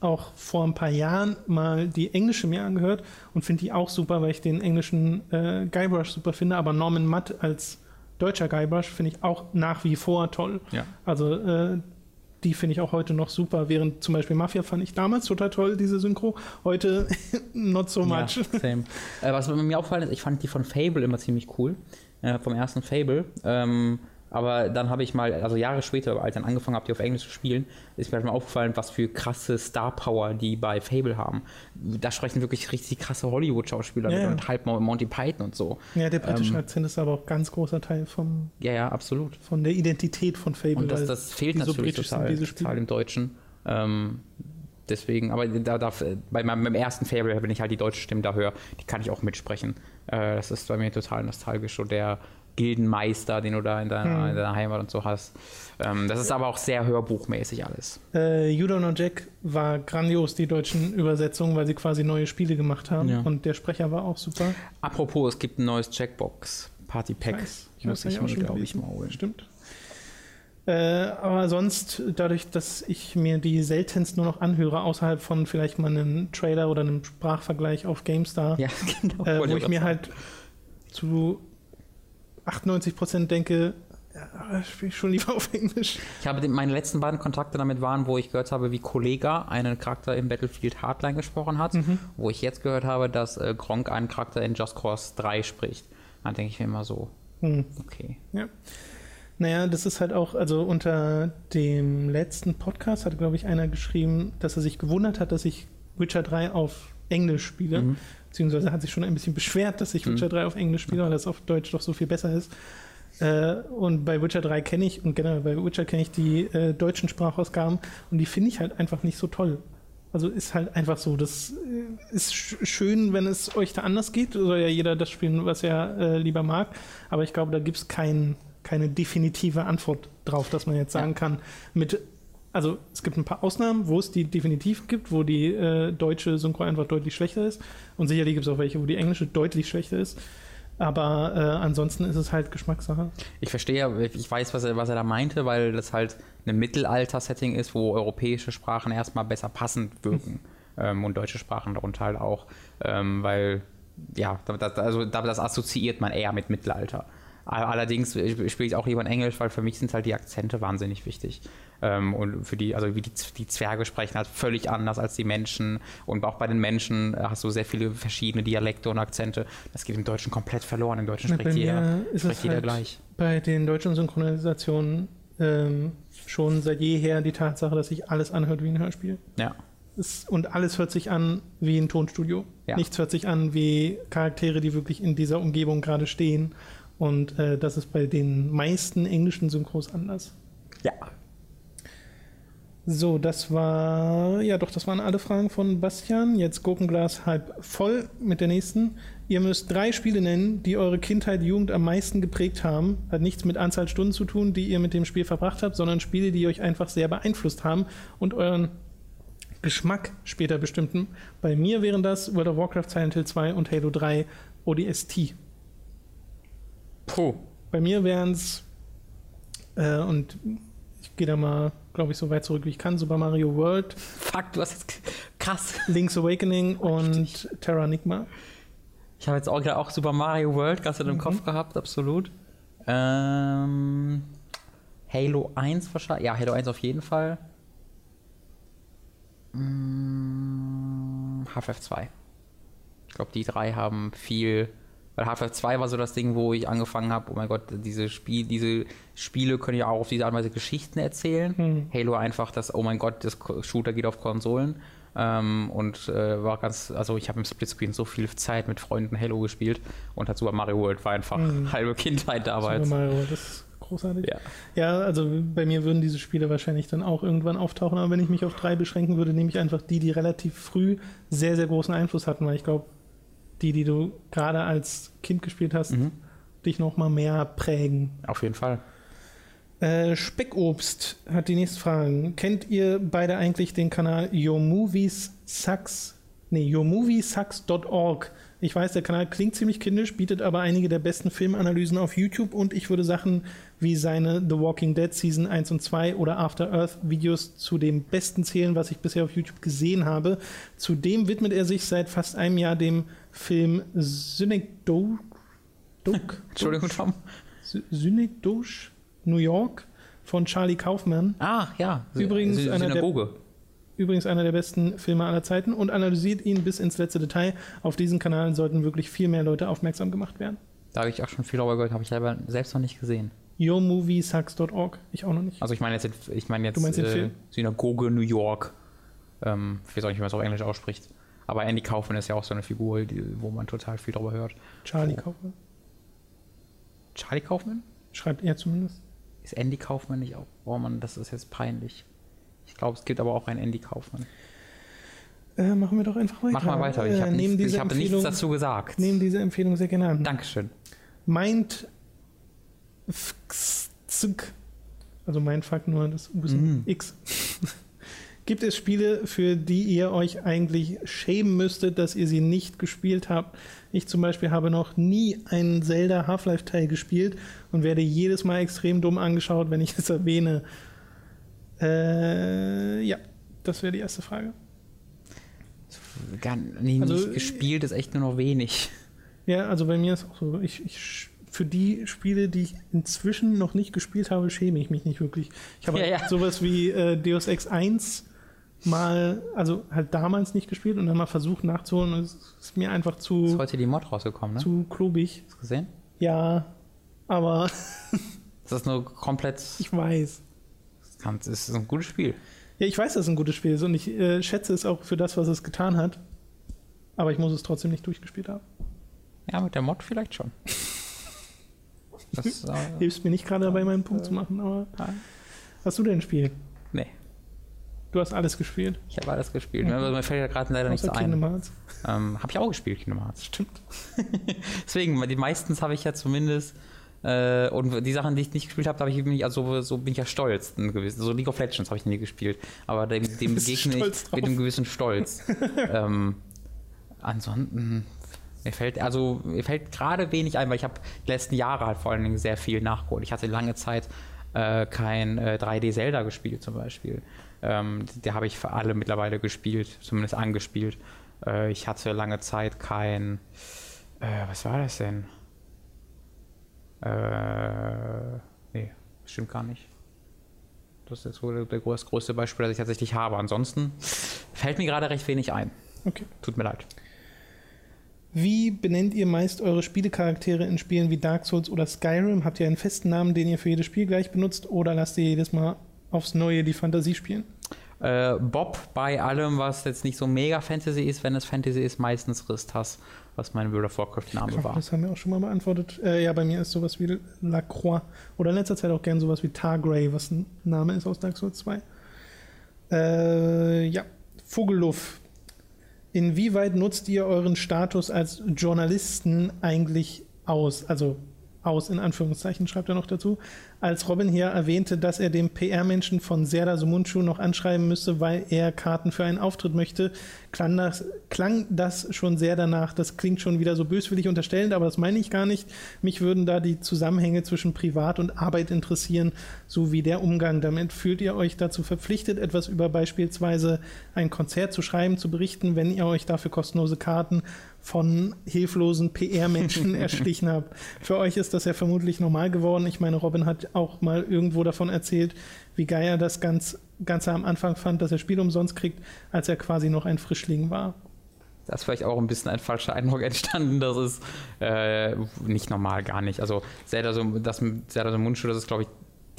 auch vor ein paar Jahren mal die englische mir angehört und finde die auch super, weil ich den englischen äh, Guybrush super finde. Aber Norman Matt als deutscher Guybrush finde ich auch nach wie vor toll. ja. Also äh, die finde ich auch heute noch super, während zum Beispiel Mafia fand ich damals total toll, diese Synchro. Heute not so much. Ja, same. äh, was mir aufgefallen ist, ich fand die von Fable immer ziemlich cool. Äh, vom ersten Fable. Ähm, aber dann habe ich mal, also Jahre später, als ich dann angefangen habe, die auf Englisch zu spielen, ist mir halt mal aufgefallen, was für krasse Star Power die bei Fable haben. Da sprechen wirklich richtig krasse Hollywood-Schauspieler Ja, mit ja. und halb Monty Python und so. Ja, der britische Ähm, Akzent ist aber auch ganz großer Teil vom, Ja, ja, absolut. von der Identität von Fable. Und das, das fehlt so natürlich sind, total, total im Deutschen. Ähm, deswegen, aber da, da, bei meinem, meinem ersten Fable, wenn ich halt die deutsche Stimme da höre, die kann ich auch mitsprechen. Äh, das ist bei mir total nostalgisch. So der Gildenmeister, den du da in deiner, Hm. in deiner Heimat und so hast. Ähm, das ist aber auch sehr hörbuchmäßig alles. Äh, You Don't Know Jack war grandios, die deutschen Übersetzungen, weil sie quasi neue Spiele gemacht haben. Ja. Und der Sprecher war auch super. Apropos, es gibt ein neues Checkbox Party Pack. Weiß. Muss ich schon glaube ich, mal holen. Stimmt. Äh, aber sonst, dadurch, dass ich mir die seltenst nur noch anhöre, außerhalb von vielleicht mal einem Trailer oder einem Sprachvergleich auf GameStar, Ja, genau. äh, wo ich ich mir gerade halt zu 98 Prozent denke, ja, spiele ich schon lieber auf Englisch. Ich habe den, meine letzten beiden Kontakte damit waren, wo ich gehört habe, wie Kollega einen Charakter im Battlefield Hardline gesprochen hat, Mhm. wo ich jetzt gehört habe, dass äh, Gronk einen Charakter in Just Cause 3 spricht. Dann denke ich mir immer so, Hm. okay. Naja, das ist halt auch, also unter dem letzten Podcast hat, glaube ich, einer geschrieben, dass er sich gewundert hat, dass ich Witcher 3 auf Englisch spiele. Mhm. Beziehungsweise hat sich schon ein bisschen beschwert, dass ich Mhm. Witcher 3 auf Englisch spiele, weil das auf Deutsch doch so viel besser ist. Äh, und bei Witcher 3 kenne ich, und generell bei Witcher kenne ich die äh, deutschen Sprachausgaben und die finde ich halt einfach nicht so toll. Also ist halt einfach so. Das äh, ist sch schön, wenn es euch da anders geht. Soll ja jeder das spielen, was er äh, lieber mag. Aber ich glaube, da gibt es kein, keine definitive Antwort drauf, dass man jetzt sagen Ja. kann, mit. Also es gibt ein paar Ausnahmen, wo es die definitiv gibt, wo die äh, deutsche Synchro einfach deutlich schlechter ist. Und sicherlich gibt es auch welche, wo die englische deutlich schlechter ist. Aber äh, ansonsten ist es halt Geschmackssache. Ich verstehe, ich weiß, was er, was er da meinte, weil das halt ein Mittelalter-Setting ist, wo europäische Sprachen erstmal besser passend wirken. ähm, und deutsche Sprachen darunter halt auch. Ähm, weil, ja, das, also das assoziiert man eher mit Mittelalter. Allerdings spiele ich auch lieber in Englisch, weil für mich sind halt die Akzente wahnsinnig wichtig. Ähm, und für die, also wie die, die Zwerge sprechen halt völlig anders als die Menschen. Und auch bei den Menschen hast du sehr viele verschiedene Dialekte und Akzente. Das geht im Deutschen komplett verloren. Im Deutschen Bei spricht jeder, ist spricht jeder halt gleich. bei den deutschen Synchronisationen ähm, schon seit jeher die Tatsache, dass sich alles anhört wie ein Hörspiel. Ja. Es, und alles hört sich an wie ein Tonstudio. Ja. Nichts hört sich an wie Charaktere, die wirklich in dieser Umgebung gerade stehen. Und äh, das ist bei den meisten englischen Synchros anders. Ja. So, das war, ja doch, das waren alle Fragen von Bastian. Jetzt Gurkenglas halb voll mit der nächsten. Ihr müsst drei Spiele nennen, die eure Kindheit, Jugend am meisten geprägt haben. Hat nichts mit Anzahl Stunden zu tun, die ihr mit dem Spiel verbracht habt, sondern Spiele, die euch einfach sehr beeinflusst haben und euren Geschmack später bestimmten. Bei mir wären das World of Warcraft, Silent Hill 2 und Halo 3 ODST. Puh. Bei mir wären es, äh, und ich gehe da mal, glaube ich, so weit zurück wie ich kann, Super Mario World, Fuck, du hast jetzt krass. Link's Awakening und Terranigma. Ich habe jetzt auch gerade auch Super Mario World ganz in dem Mhm. Kopf gehabt, absolut. Ähm, Halo 1 wahrscheinlich. Ja, Halo 1 auf jeden Fall. Mm, Half-Life 2. Ich glaube, die drei haben viel. Weil Half-Life 2 war so das Ding, wo ich angefangen habe, oh mein Gott, diese, Spiel, diese Spiele können ja auch auf diese Art und Weise Geschichten erzählen. Hm. Halo einfach das, oh mein Gott, das Shooter geht auf Konsolen. Ähm, und äh, war ganz, also ich habe im Splitscreen so viel Zeit mit Freunden Halo gespielt und hat Super Mario World war einfach Mhm. halbe Kindheit Super damals. Mario World, das ist großartig. Ja. Ja, also bei mir würden diese Spiele wahrscheinlich dann auch irgendwann auftauchen, aber wenn ich mich auf drei beschränken würde, nehme ich einfach die, die relativ früh sehr, sehr großen Einfluss hatten, weil ich glaube, die, die du gerade als Kind gespielt hast, Mhm. dich noch mal mehr prägen. Auf jeden Fall. Äh, Speckobst hat die nächste Frage. Kennt ihr beide eigentlich den Kanal Your Movies Sucks? Nee, yourmoviesucks.org. Ich weiß, der Kanal klingt ziemlich kindisch, bietet aber einige der besten Filmanalysen auf YouTube und ich würde Sachen wie seine The Walking Dead Season 1 und 2 oder After Earth Videos zu dem besten zählen, was ich bisher auf YouTube gesehen habe. Zudem widmet er sich seit fast einem Jahr dem Film Synecdoche. Entschuldigung, Tom. Synecdoche, New York von Charlie Kaufman. Ah, ja. Übrigens Sy- einer der- Synagoge. Übrigens einer der besten Filme aller Zeiten und analysiert ihn bis ins letzte Detail. Auf diesen Kanal sollten wirklich viel mehr Leute aufmerksam gemacht werden. Da habe ich auch schon viel darüber gehört, habe ich selber selbst noch nicht gesehen. yourmoviesucks.org. Ich auch noch nicht. Also ich meine jetzt, ich meine jetzt Du meinst den äh, Film? Synagoge New York. Ähm, ich weiß auch nicht, wie man es auf Englisch ausspricht. Aber Andy Kaufman ist ja auch so eine Figur, die, wo man total viel darüber hört. Charlie Oh. Kaufman. Charlie Kaufman? Schreibt er zumindest. Ist Andy Kaufman nicht auch? Oh Mann, das ist jetzt peinlich. Ich glaube, es gibt aber auch einen Andy Kaufman. Äh, machen wir doch einfach weiter. Mach mal weiter. Ich Äh, habe nehmen nichts, ich hab nichts dazu gesagt. Nehmen diese Empfehlung sehr gerne an. Dankeschön. Meint also mein Fuck nur das U ein Mm. X. Gibt es Spiele, für die ihr euch eigentlich schämen müsstet, dass ihr sie nicht gespielt habt? Ich zum Beispiel habe noch nie einen Zelda Half-Life-Teil gespielt und werde jedes Mal extrem dumm angeschaut, wenn ich es erwähne. Äh, ja, das wäre die erste Frage. Gar, nee, Also, nicht gespielt ist echt nur noch wenig. Ja, also bei mir ist auch so, ich, ich für die Spiele, die ich inzwischen noch nicht gespielt habe, schäme ich mich nicht wirklich. Ich habe Ja, ja. sowas wie äh, Deus Ex 1 mal, also halt damals nicht gespielt und dann mal versucht nachzuholen und es ist mir einfach Ist zu, heute die Mod rausgekommen, ne? zu klobig. Hast du gesehen? Ja, aber Das ist nur komplett. ich weiß. Das ist ein gutes Spiel. Ja, ich weiß, dass es ein gutes Spiel ist und ich äh, schätze es auch für das, was es getan hat. Aber ich muss es trotzdem nicht durchgespielt haben. Ja, mit der Mod vielleicht schon. Das, äh, Hilfst mir nicht gerade dabei, meinen Punkt zu machen, aber hast du denn ein Spiel? nee, Du hast alles gespielt. ich habe alles gespielt. Mir- Mir fällt ja gerade leider nichts ein. Kingdom Hearts. Ähm, habe ich auch gespielt, Kingdom Hearts. Stimmt. Deswegen, die meistens habe ich ja zumindest. Äh, und die Sachen, die ich nicht gespielt habe, da habe ich bin ich, also so bin ich ja stolz. ein gewissen- So League of Legends habe ich nie gespielt. Aber dem, dem begegne ich mit einem gewissen Stolz. ähm, ansonsten. Mir fällt, also, mir fällt gerade wenig ein, weil ich habe die letzten Jahre halt vor allen Dingen sehr viel nachgeholt. Ich hatte lange Zeit äh, kein äh, 3D Zelda gespielt zum Beispiel. Ähm, die habe ich für alle mittlerweile gespielt, zumindest angespielt. Äh, ich hatte lange Zeit kein, äh, was war das denn? Äh, nee, stimmt gar nicht. Das ist jetzt wohl der groß- größte Beispiel, das ich tatsächlich habe. Ansonsten fällt mir gerade recht wenig ein. Okay. Tut mir leid. Wie benennt ihr meist eure Spielecharaktere in Spielen wie Dark Souls oder Skyrim? Habt ihr einen festen Namen, den ihr für jedes Spiel gleich benutzt oder lasst ihr jedes Mal aufs Neue die Fantasie spielen? Äh, Bob bei allem, was jetzt nicht so mega Fantasy ist, wenn es Fantasy ist, meistens Ristas, was mein World of Warcraft-Name war. Das haben wir auch schon mal beantwortet. Äh, ja, bei mir ist sowas wie Lacroix oder in letzter Zeit auch gern sowas wie Targrey, was ein Name ist aus Dark Souls 2. Äh, ja, Vogelluff. Inwieweit nutzt ihr euren Status als Journalisten eigentlich aus? Also aus, in Anführungszeichen, schreibt er noch dazu. Als Robin hier erwähnte, dass er dem PR-Menschen von Serda Sumunchu noch anschreiben müsste, weil er Karten für einen Auftritt möchte, klang das, klang das schon sehr danach. Das klingt schon wieder so böswillig unterstellend, aber das meine ich gar nicht. Mich würden da die Zusammenhänge zwischen Privat und Arbeit interessieren, sowie der Umgang damit. Fühlt ihr euch dazu verpflichtet, etwas über beispielsweise ein Konzert zu schreiben, zu berichten, wenn ihr euch dafür kostenlose Karten von hilflosen PR-Menschen erschlichen habt? Für euch ist das ja vermutlich normal geworden. Ich meine, Robin hat auch mal irgendwo davon erzählt, wie geil er das ganz, Ganze am Anfang fand, dass er Spiel umsonst kriegt, als er quasi noch ein Frischling war. Da ist vielleicht auch ein bisschen ein falscher Eindruck entstanden. Das ist äh, nicht normal, gar nicht. Also Zelda so, das Zelda so Mundschuh, das ist, glaube ich,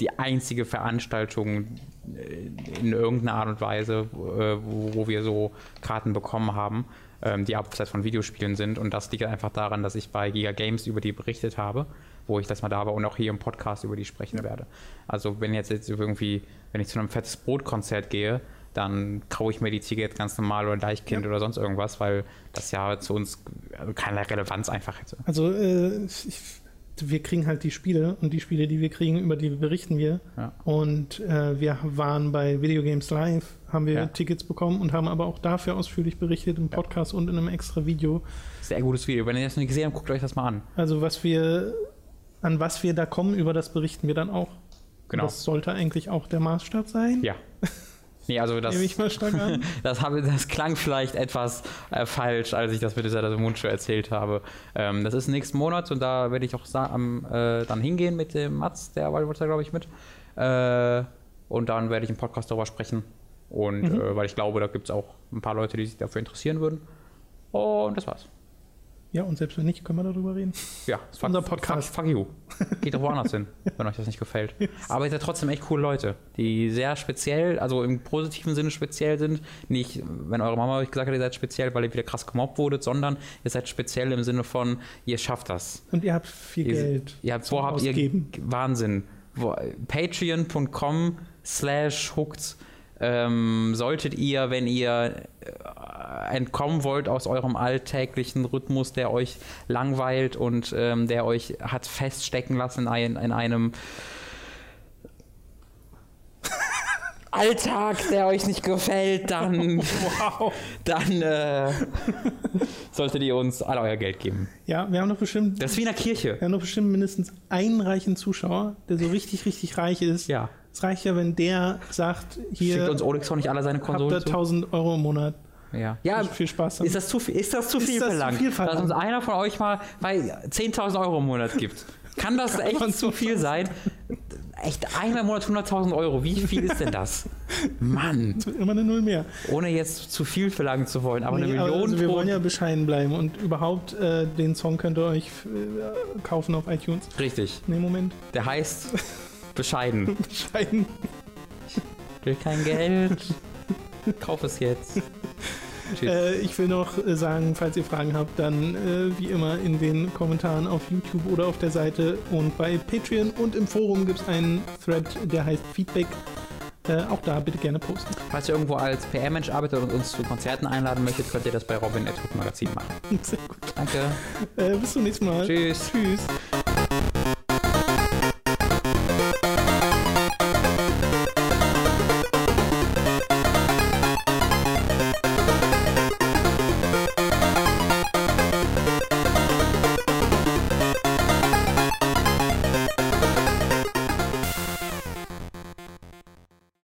die einzige Veranstaltung äh, in irgendeiner Art und Weise, äh, wo, wo wir so Karten bekommen haben, ähm, die abseits von Videospielen sind. Und das liegt einfach daran, dass ich bei Giga Games über die berichtet habe wo ich das mal da war und auch hier im Podcast über die sprechen werde. Also wenn jetzt, jetzt irgendwie, wenn ich zu einem fettes Brotkonzert gehe, dann traue ich mir die Ziege jetzt ganz normal oder Deichkind ja. oder sonst irgendwas, weil das ja zu uns keine Relevanz einfach hätte. Also äh, ich, wir kriegen halt die Spiele und die Spiele, die wir kriegen, über die berichten wir. Ja. Und äh, wir waren bei Video Games Live, haben wir ja. Tickets bekommen und haben aber auch dafür ausführlich berichtet im Podcast und in einem extra Video. Sehr gutes Video. Wenn ihr das noch nicht gesehen habt, guckt euch das mal an. Also was wir an was wir da kommen, über das berichten wir dann auch. Genau. Das sollte eigentlich auch der Maßstab sein. Ja. Nee, also das, das, habe, das klang vielleicht etwas äh, falsch, als ich das mit dieser Mundschuh erzählt habe. Ähm, das ist nächsten Monat und da werde ich auch äh, dann hingehen mit dem Mats, der war da, glaube ich, mit. Äh, und dann werde ich im Podcast darüber sprechen. Und mhm. Äh, weil ich glaube, da gibt es auch ein paar Leute, die sich dafür interessieren würden. Und das war's. Ja, und selbst wenn nicht, können wir darüber reden. Ja, das ist unser Podcast. Fuck, fuck you. Geht doch woanders hin, wenn euch das nicht gefällt. Aber ihr seid trotzdem echt coole Leute, die sehr speziell, also im positiven Sinne speziell sind. Nicht, wenn eure Mama euch gesagt hat, ihr seid speziell, weil ihr wieder krass gemobbt wurdet, sondern ihr seid speziell im Sinne von, ihr schafft das. Und ihr habt viel ihr, Geld. Ihr habt, wo habt ihr Wahnsinn. Patreon.com slash hooked ähm, solltet ihr, wenn ihr äh, entkommen wollt aus eurem alltäglichen Rhythmus, der euch langweilt und ähm, der euch hat feststecken lassen in, ein, in einem Alltag, der euch nicht gefällt, dann, wow. dann äh, solltet ihr uns all euer Geld geben. Ja, wir haben noch bestimmt. Das ist wie in der Kirche. Wir haben noch bestimmt mindestens einen reichen Zuschauer, der so richtig, richtig reich ist. Ja. Es reicht ja, wenn der sagt, hier. Schickt uns Olixon nicht alle seine Konsolen. Habt ihr 1000 Euro im Monat. Ja, ja viel Spaß. Ist das zu viel, ist das zu viel verlangt? Dass uns einer von euch mal bei 10.000 Euro im Monat gibt. Kann das Kann echt zu viel sein? Echt einmal im Monat 100.000 Euro. Wie viel ist denn das? Mann. Immer eine Null mehr. Ohne jetzt zu viel verlangen zu wollen, aber nee, eine Million. Also wir wollen ja bescheiden bleiben und überhaupt äh, den Song könnt ihr euch äh, kaufen auf iTunes. Richtig. Nee, Moment. Der heißt Bescheiden. bescheiden. Ich will kein Geld. Kauf es jetzt. Äh, ich will noch äh, sagen, falls ihr Fragen habt, dann äh, wie immer in den Kommentaren auf YouTube oder auf der Seite und bei Patreon und im Forum gibt es einen Thread, der heißt Feedback. Äh, auch da bitte gerne posten. Falls ihr irgendwo als PR-Mensch arbeitet und uns zu Konzerten einladen möchtet, könnt ihr das bei Robin at Magazin machen. Sehr gut. Danke. Äh, bis zum nächsten Mal. Tschüss. Tschüss.